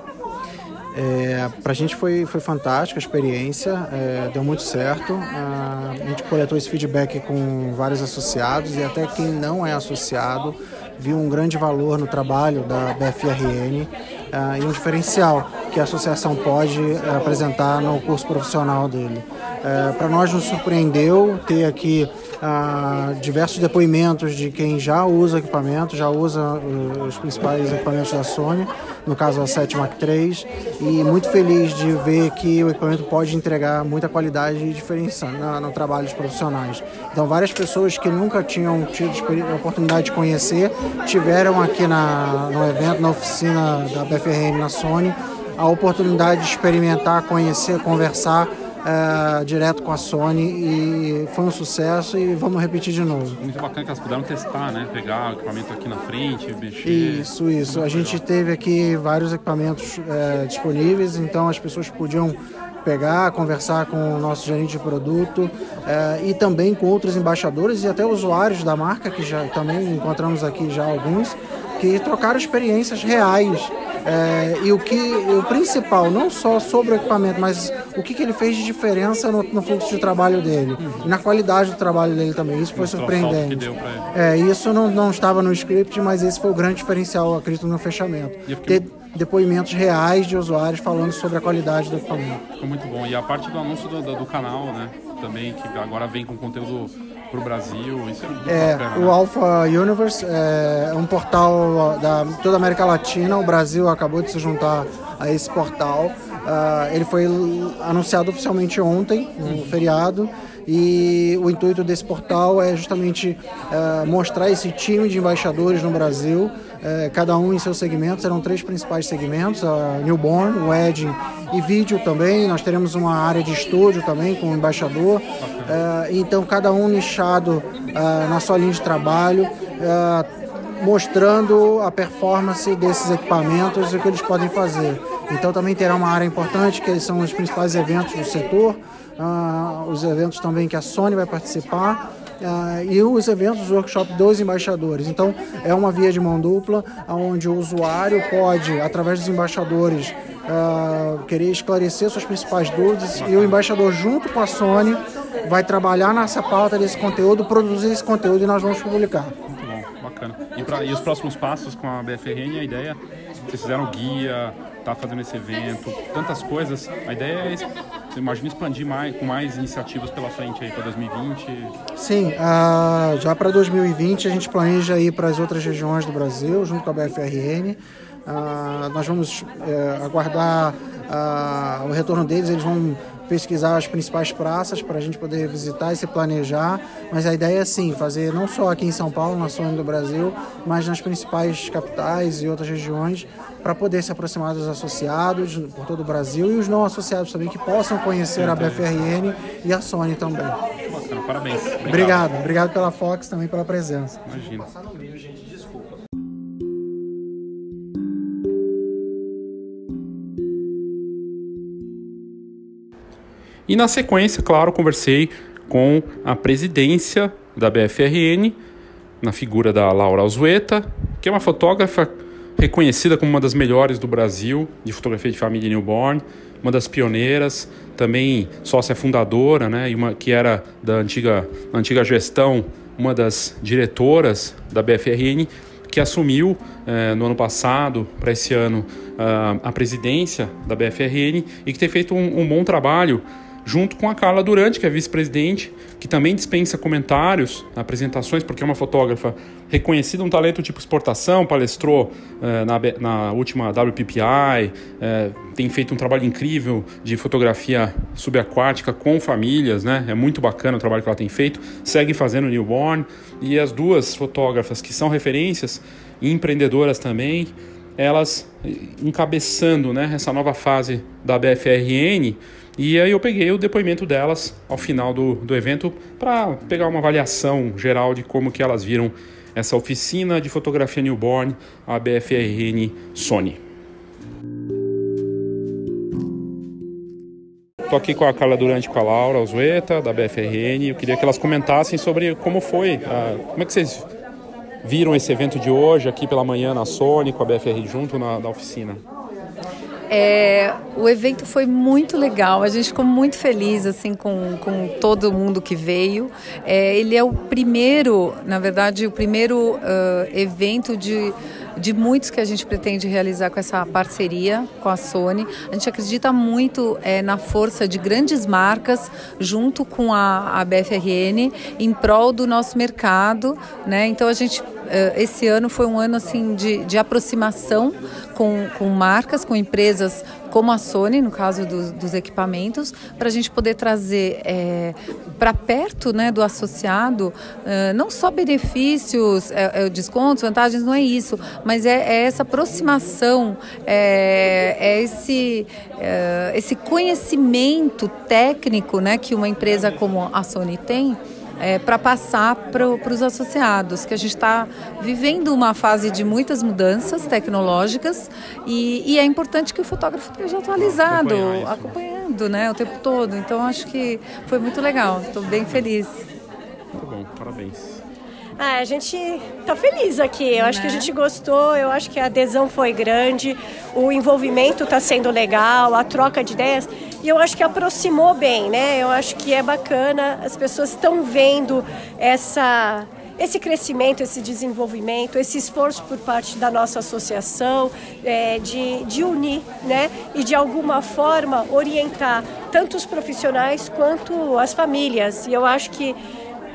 É, para a gente foi, foi fantástica a experiência, é, deu muito certo. a gente coletou esse feedback com vários associados e até quem não é associado viu um grande valor no trabalho da BFRN é, e um diferencial que a associação pode é, apresentar no curso profissional dele. É, para nós nos surpreendeu ter aqui ah, diversos depoimentos de quem já usa equipamento, já usa uh, os principais equipamentos da Sony, no caso a 7 Mark III, e muito feliz de ver que o equipamento pode entregar muita qualidade e diferença na, no trabalho dos profissionais. Então, várias pessoas que nunca tinham tido a oportunidade de conhecer tiveram aqui na, no evento, na oficina da BFRN na Sony, a oportunidade de experimentar, conhecer, conversar é, direto com a Sony e foi um sucesso e vamos repetir de novo.
Muito bacana que elas puderam testar, né? Pegar o equipamento aqui na frente, mexer.
Isso, isso. A gente teve aqui vários equipamentos é, disponíveis, então as pessoas podiam pegar, conversar com o nosso gerente de produto é, e também com outros embaixadores e até usuários da marca, que já também encontramos aqui já alguns, que trocaram experiências reais é, e o que o principal, não só sobre o equipamento, mas o que, que ele fez de diferença no, no fluxo de trabalho dele e na qualidade do trabalho dele também. Isso foi surpreendente. É, isso não, não estava no script, mas esse foi o grande diferencial, acredito, no fechamento. Ter depoimentos reais de usuários falando sobre a qualidade do equipamento.
Ficou muito bom. E a parte do anúncio do, do, do canal, né? Também, que agora vem com conteúdo para o Brasil. Isso é muito
é,
bacana.
O né? Alpha Universe é um portal da toda a América Latina. O Brasil acabou de se juntar a esse portal. Uh, ele foi anunciado oficialmente ontem, no uhum. feriado. E o intuito desse portal é justamente uh, mostrar esse time de embaixadores no Brasil é, cada um em seus segmentos, serão três principais segmentos, a newborn, wedding e vídeo também. Nós teremos uma área de estúdio também com o embaixador. É, então, cada um nichado é, na sua linha de trabalho, é, mostrando a performance desses equipamentos e o que eles podem fazer. Então, também terá uma área importante, que são os principais eventos do setor, uh, os eventos também que a Sony vai participar uh, e os eventos, os workshops dos embaixadores. Então, é uma via de mão dupla, onde o usuário pode, através dos embaixadores, uh, querer esclarecer suas principais dúvidas e o embaixador, junto com a Sony, vai trabalhar nessa pauta desse conteúdo, produzir esse conteúdo e nós vamos publicar.
Muito bom, bacana. E, pra, e os próximos passos com a BFRN, a ideia, vocês fizeram guia, tá fazendo esse evento, tantas coisas. A ideia é, você imagina expandir mais, com mais iniciativas pela frente aí para 2020?
Sim, já para 2020 a gente planeja ir para as outras regiões do Brasil, junto com a BFRN. Nós vamos uh, aguardar o retorno deles, eles vão pesquisar as principais praças para a gente poder visitar e se planejar. Mas a ideia é sim, fazer não só aqui em São Paulo, na zona do Brasil, mas nas principais capitais e outras regiões, para poder se aproximar dos associados por todo o Brasil e os não associados também que possam conhecer a BFRN e a Sony também.
Bacana, parabéns.
Obrigado. obrigado, obrigado pela Fox também pela presença.
Imagina. E na sequência, claro, conversei com a presidência da BFRN, na figura da Laura Alzueta, que é uma fotógrafa reconhecida como uma das melhores do Brasil de fotografia de família newborn, uma das pioneiras, também sócia fundadora, né, e uma que era da antiga, antiga gestão, uma das diretoras da BFRN, que assumiu eh, no ano passado, para esse ano, uh, a presidência da BFRN e que tem feito um, um bom trabalho junto com a Carla Durante, que é vice-presidente, que também dispensa comentários, apresentações, porque é uma fotógrafa reconhecida, um talento tipo exportação, palestrou eh, na, na, última WPPI, eh, tem feito um trabalho incrível de fotografia subaquática com famílias, né? É muito bacana o trabalho que ela tem feito, segue fazendo newborn, e as duas fotógrafas que são referências empreendedoras também, elas encabeçando né, essa nova fase da BFRN, e aí eu peguei o depoimento delas ao final do, do evento para pegar uma avaliação geral de como que elas viram essa oficina de fotografia newborn, a BFRN Sony. Estou aqui com a Carla Durante com a Laura Alzueta, da BFRN. Eu queria que elas comentassem sobre como foi, uh, como é que vocês viram esse evento de hoje aqui pela manhã na Sony, com a BFR junto na, na oficina.
É, o evento foi muito legal, a gente ficou muito feliz assim com, com todo mundo que veio. É, ele é o primeiro, na verdade, o primeiro uh, evento de de muitos que a gente pretende realizar com essa parceria com a Sony. A gente acredita muito é, na força de grandes marcas junto com a, a BFRN em prol do nosso mercado, né? Então a gente eh, esse ano foi um ano assim de, de aproximação com, com marcas, com empresas como a Sony, no caso dos, equipamentos, para a gente poder trazer é, para perto né, do associado é, não só benefícios, é, é, descontos, vantagens, não é isso, mas é, é essa aproximação, é esse, esse conhecimento técnico né, que uma empresa como a Sony tem é, para passar para os associados, que a gente está vivendo uma fase de muitas mudanças tecnológicas e, e é importante que o fotógrafo esteja atualizado, acompanhando né, o tempo todo. Então acho que foi muito legal, estou bem feliz.
Muito bom, parabéns.
Ah, a gente está feliz aqui. Eu acho né? que a né? gente gostou, eu acho que a adesão foi grande, o envolvimento está sendo legal, a troca de ideias. E eu acho que aproximou bem, né? Eu acho que é bacana, as pessoas estão vendo essa esse crescimento, esse desenvolvimento, esse esforço por parte da nossa associação é, de, de unir né, e de alguma forma orientar tanto os profissionais quanto as famílias. E eu acho que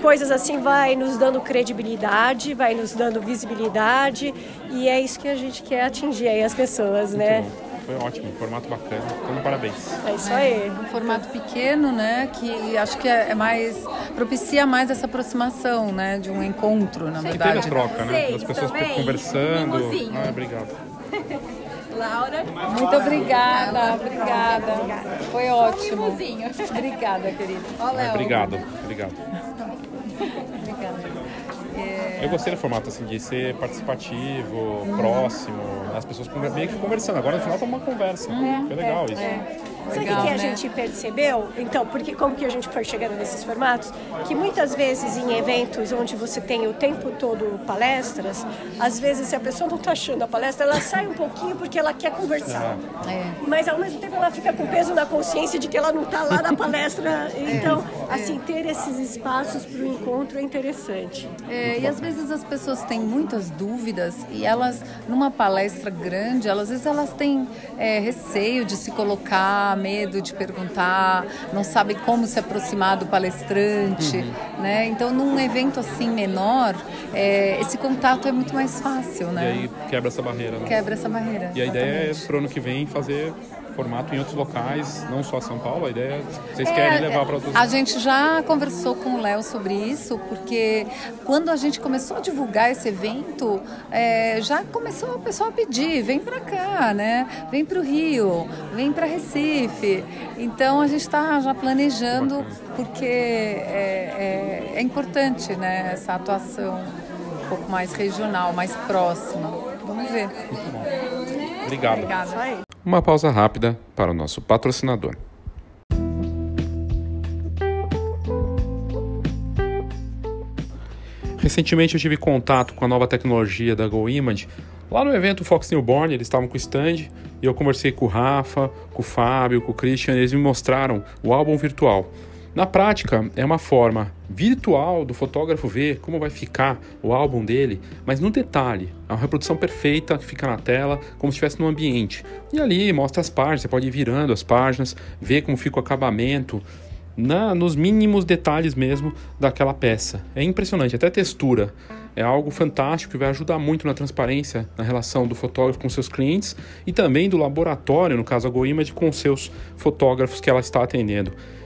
coisas assim vai nos dando credibilidade, vai nos dando visibilidade e é isso que a gente quer atingir aí as pessoas, Muito né?
Bom. Foi ótimo, um formato bacana. Então, parabéns.
É isso aí.
É, um formato pequeno, né? Que acho que é, é mais. propicia mais essa aproximação, né? De um encontro, na verdade.
E teve a troca, né? Das pessoas também. conversando. Ah, obrigado. [LAUGHS]
Laura. Muito obrigada, obrigada. Foi ótimo. [LAUGHS] Obrigada, querida.
Ah, obrigado, obrigado. Eu gostei do formato assim de ser participativo, uhum. próximo, as pessoas meio que conversando. Agora no final tá uma conversa. Uhum. Foi legal é, isso. É.
Sabe o que, a né? gente percebeu? Então, porque como que a gente foi chegando nesses formatos? Que muitas vezes em eventos onde você tem o tempo todo palestras, às vezes se a pessoa não está achando a palestra, ela sai um pouquinho porque ela quer conversar. É. Mas ao mesmo tempo ela fica com peso na consciência de que ela não está lá na palestra. [LAUGHS] É. Então, é. assim, ter esses espaços para o encontro é interessante.
É, e às vezes as pessoas têm muitas dúvidas e elas, numa palestra grande, elas, às vezes elas têm é, receio de se colocar medo de perguntar, não sabe como se aproximar do palestrante, uhum. né? Então, num evento assim menor, é, esse contato é muito mais fácil, né?
E aí quebra essa barreira. Né?
Quebra essa barreira.
E a ideia é para o ano que vem fazer formato em outros locais, não só São Paulo. A ideia vocês é, querem levar para outros.
A gente já conversou com o Léo sobre isso, porque quando a gente começou a divulgar esse evento, é, já começou o pessoal a pedir, vem para cá, né? Vem para o Rio, vem para Recife. Então a gente está já planejando, porque é, é, é importante, né? Essa atuação um pouco mais regional, mais próxima. Vamos ver.
Muito bom. Obrigado. Obrigada. Uma pausa rápida para o nosso patrocinador. Recentemente eu tive contato com a nova tecnologia da GoImage. Lá no evento Fox Newborn, eles estavam com o stand e eu conversei com o Rafa, com o Fábio, com o Christian, e eles me mostraram o álbum virtual. Na prática, é uma forma virtual do fotógrafo ver como vai ficar o álbum dele, mas no detalhe, é uma reprodução perfeita que fica na tela, como se estivesse no ambiente. E ali mostra as páginas, você pode ir virando as páginas, ver como fica o acabamento, na, nos mínimos detalhes mesmo daquela peça. É impressionante, até textura. É algo fantástico que vai ajudar muito na transparência na relação do fotógrafo com seus clientes e também do laboratório, no caso a GoImage, com seus fotógrafos que ela está atendendo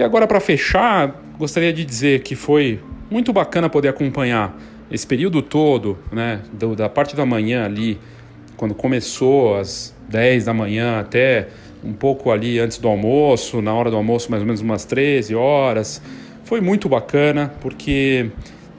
E agora, para fechar, gostaria de dizer que foi muito bacana poder acompanhar esse período todo, né, do, da parte da manhã ali, quando começou às 10 da manhã até um pouco ali antes do almoço, na hora do almoço mais ou menos umas 13 horas, foi muito bacana porque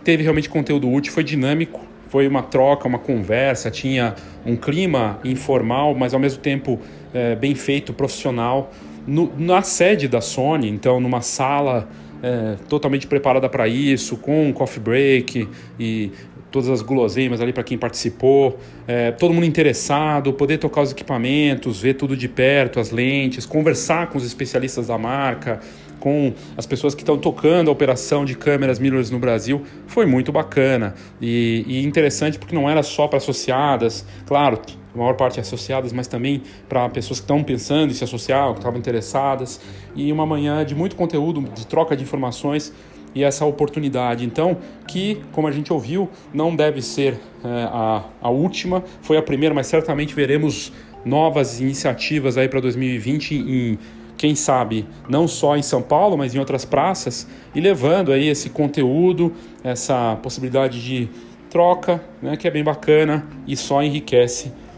teve realmente conteúdo útil, foi dinâmico, foi uma troca, uma conversa, tinha um clima informal, mas ao mesmo tempo é, bem feito, profissional. No, na sede da Sony, então numa sala é, totalmente preparada para isso, com um coffee break e todas as guloseimas ali para quem participou, é, todo mundo interessado, poder tocar os equipamentos, ver tudo de perto, as lentes, conversar com os especialistas da marca, com as pessoas que estão tocando a operação de câmeras mirrorless no Brasil, foi muito bacana. E, e interessante porque não era só para associadas, claro, a maior parte é associadas, mas também para pessoas que estão pensando em se associar, que estavam interessadas, e uma manhã de muito conteúdo, de troca de informações e essa oportunidade. Então, que, como a gente ouviu, não deve ser é, a, a última, foi a primeira, mas certamente veremos novas iniciativas aí para 2020 em quem sabe não só em São Paulo, mas em outras praças, e levando aí esse conteúdo, essa possibilidade de troca, né, que é bem bacana e só enriquece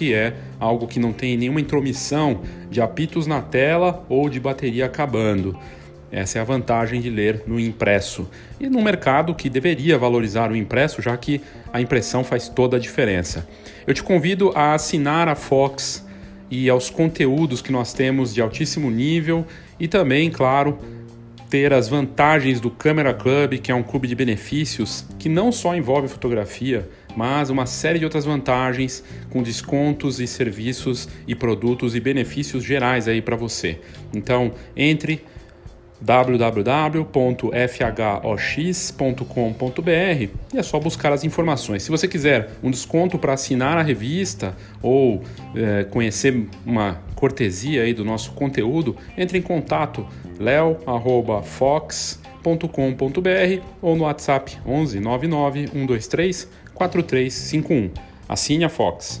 que é algo que não tem nenhuma intromissão de apitos na tela ou de bateria acabando. Essa é a vantagem de ler no impresso. E no mercado que deveria valorizar o impresso, já que a impressão faz toda a diferença. Eu te convido a assinar a Fox e aos conteúdos que nós temos de altíssimo nível e também, claro, ter as vantagens do Camera Club, que é um clube de benefícios que não só envolve fotografia, mas uma série de outras vantagens com descontos e serviços e produtos e benefícios gerais aí para você. Então, entre www.fhox.com.br e é só buscar as informações. Se você quiser um desconto para assinar a revista ou é, conhecer uma cortesia aí do nosso conteúdo, entre em contato leo@fox.com.br ou no WhatsApp 11 99 123 4351. Assine a Fox.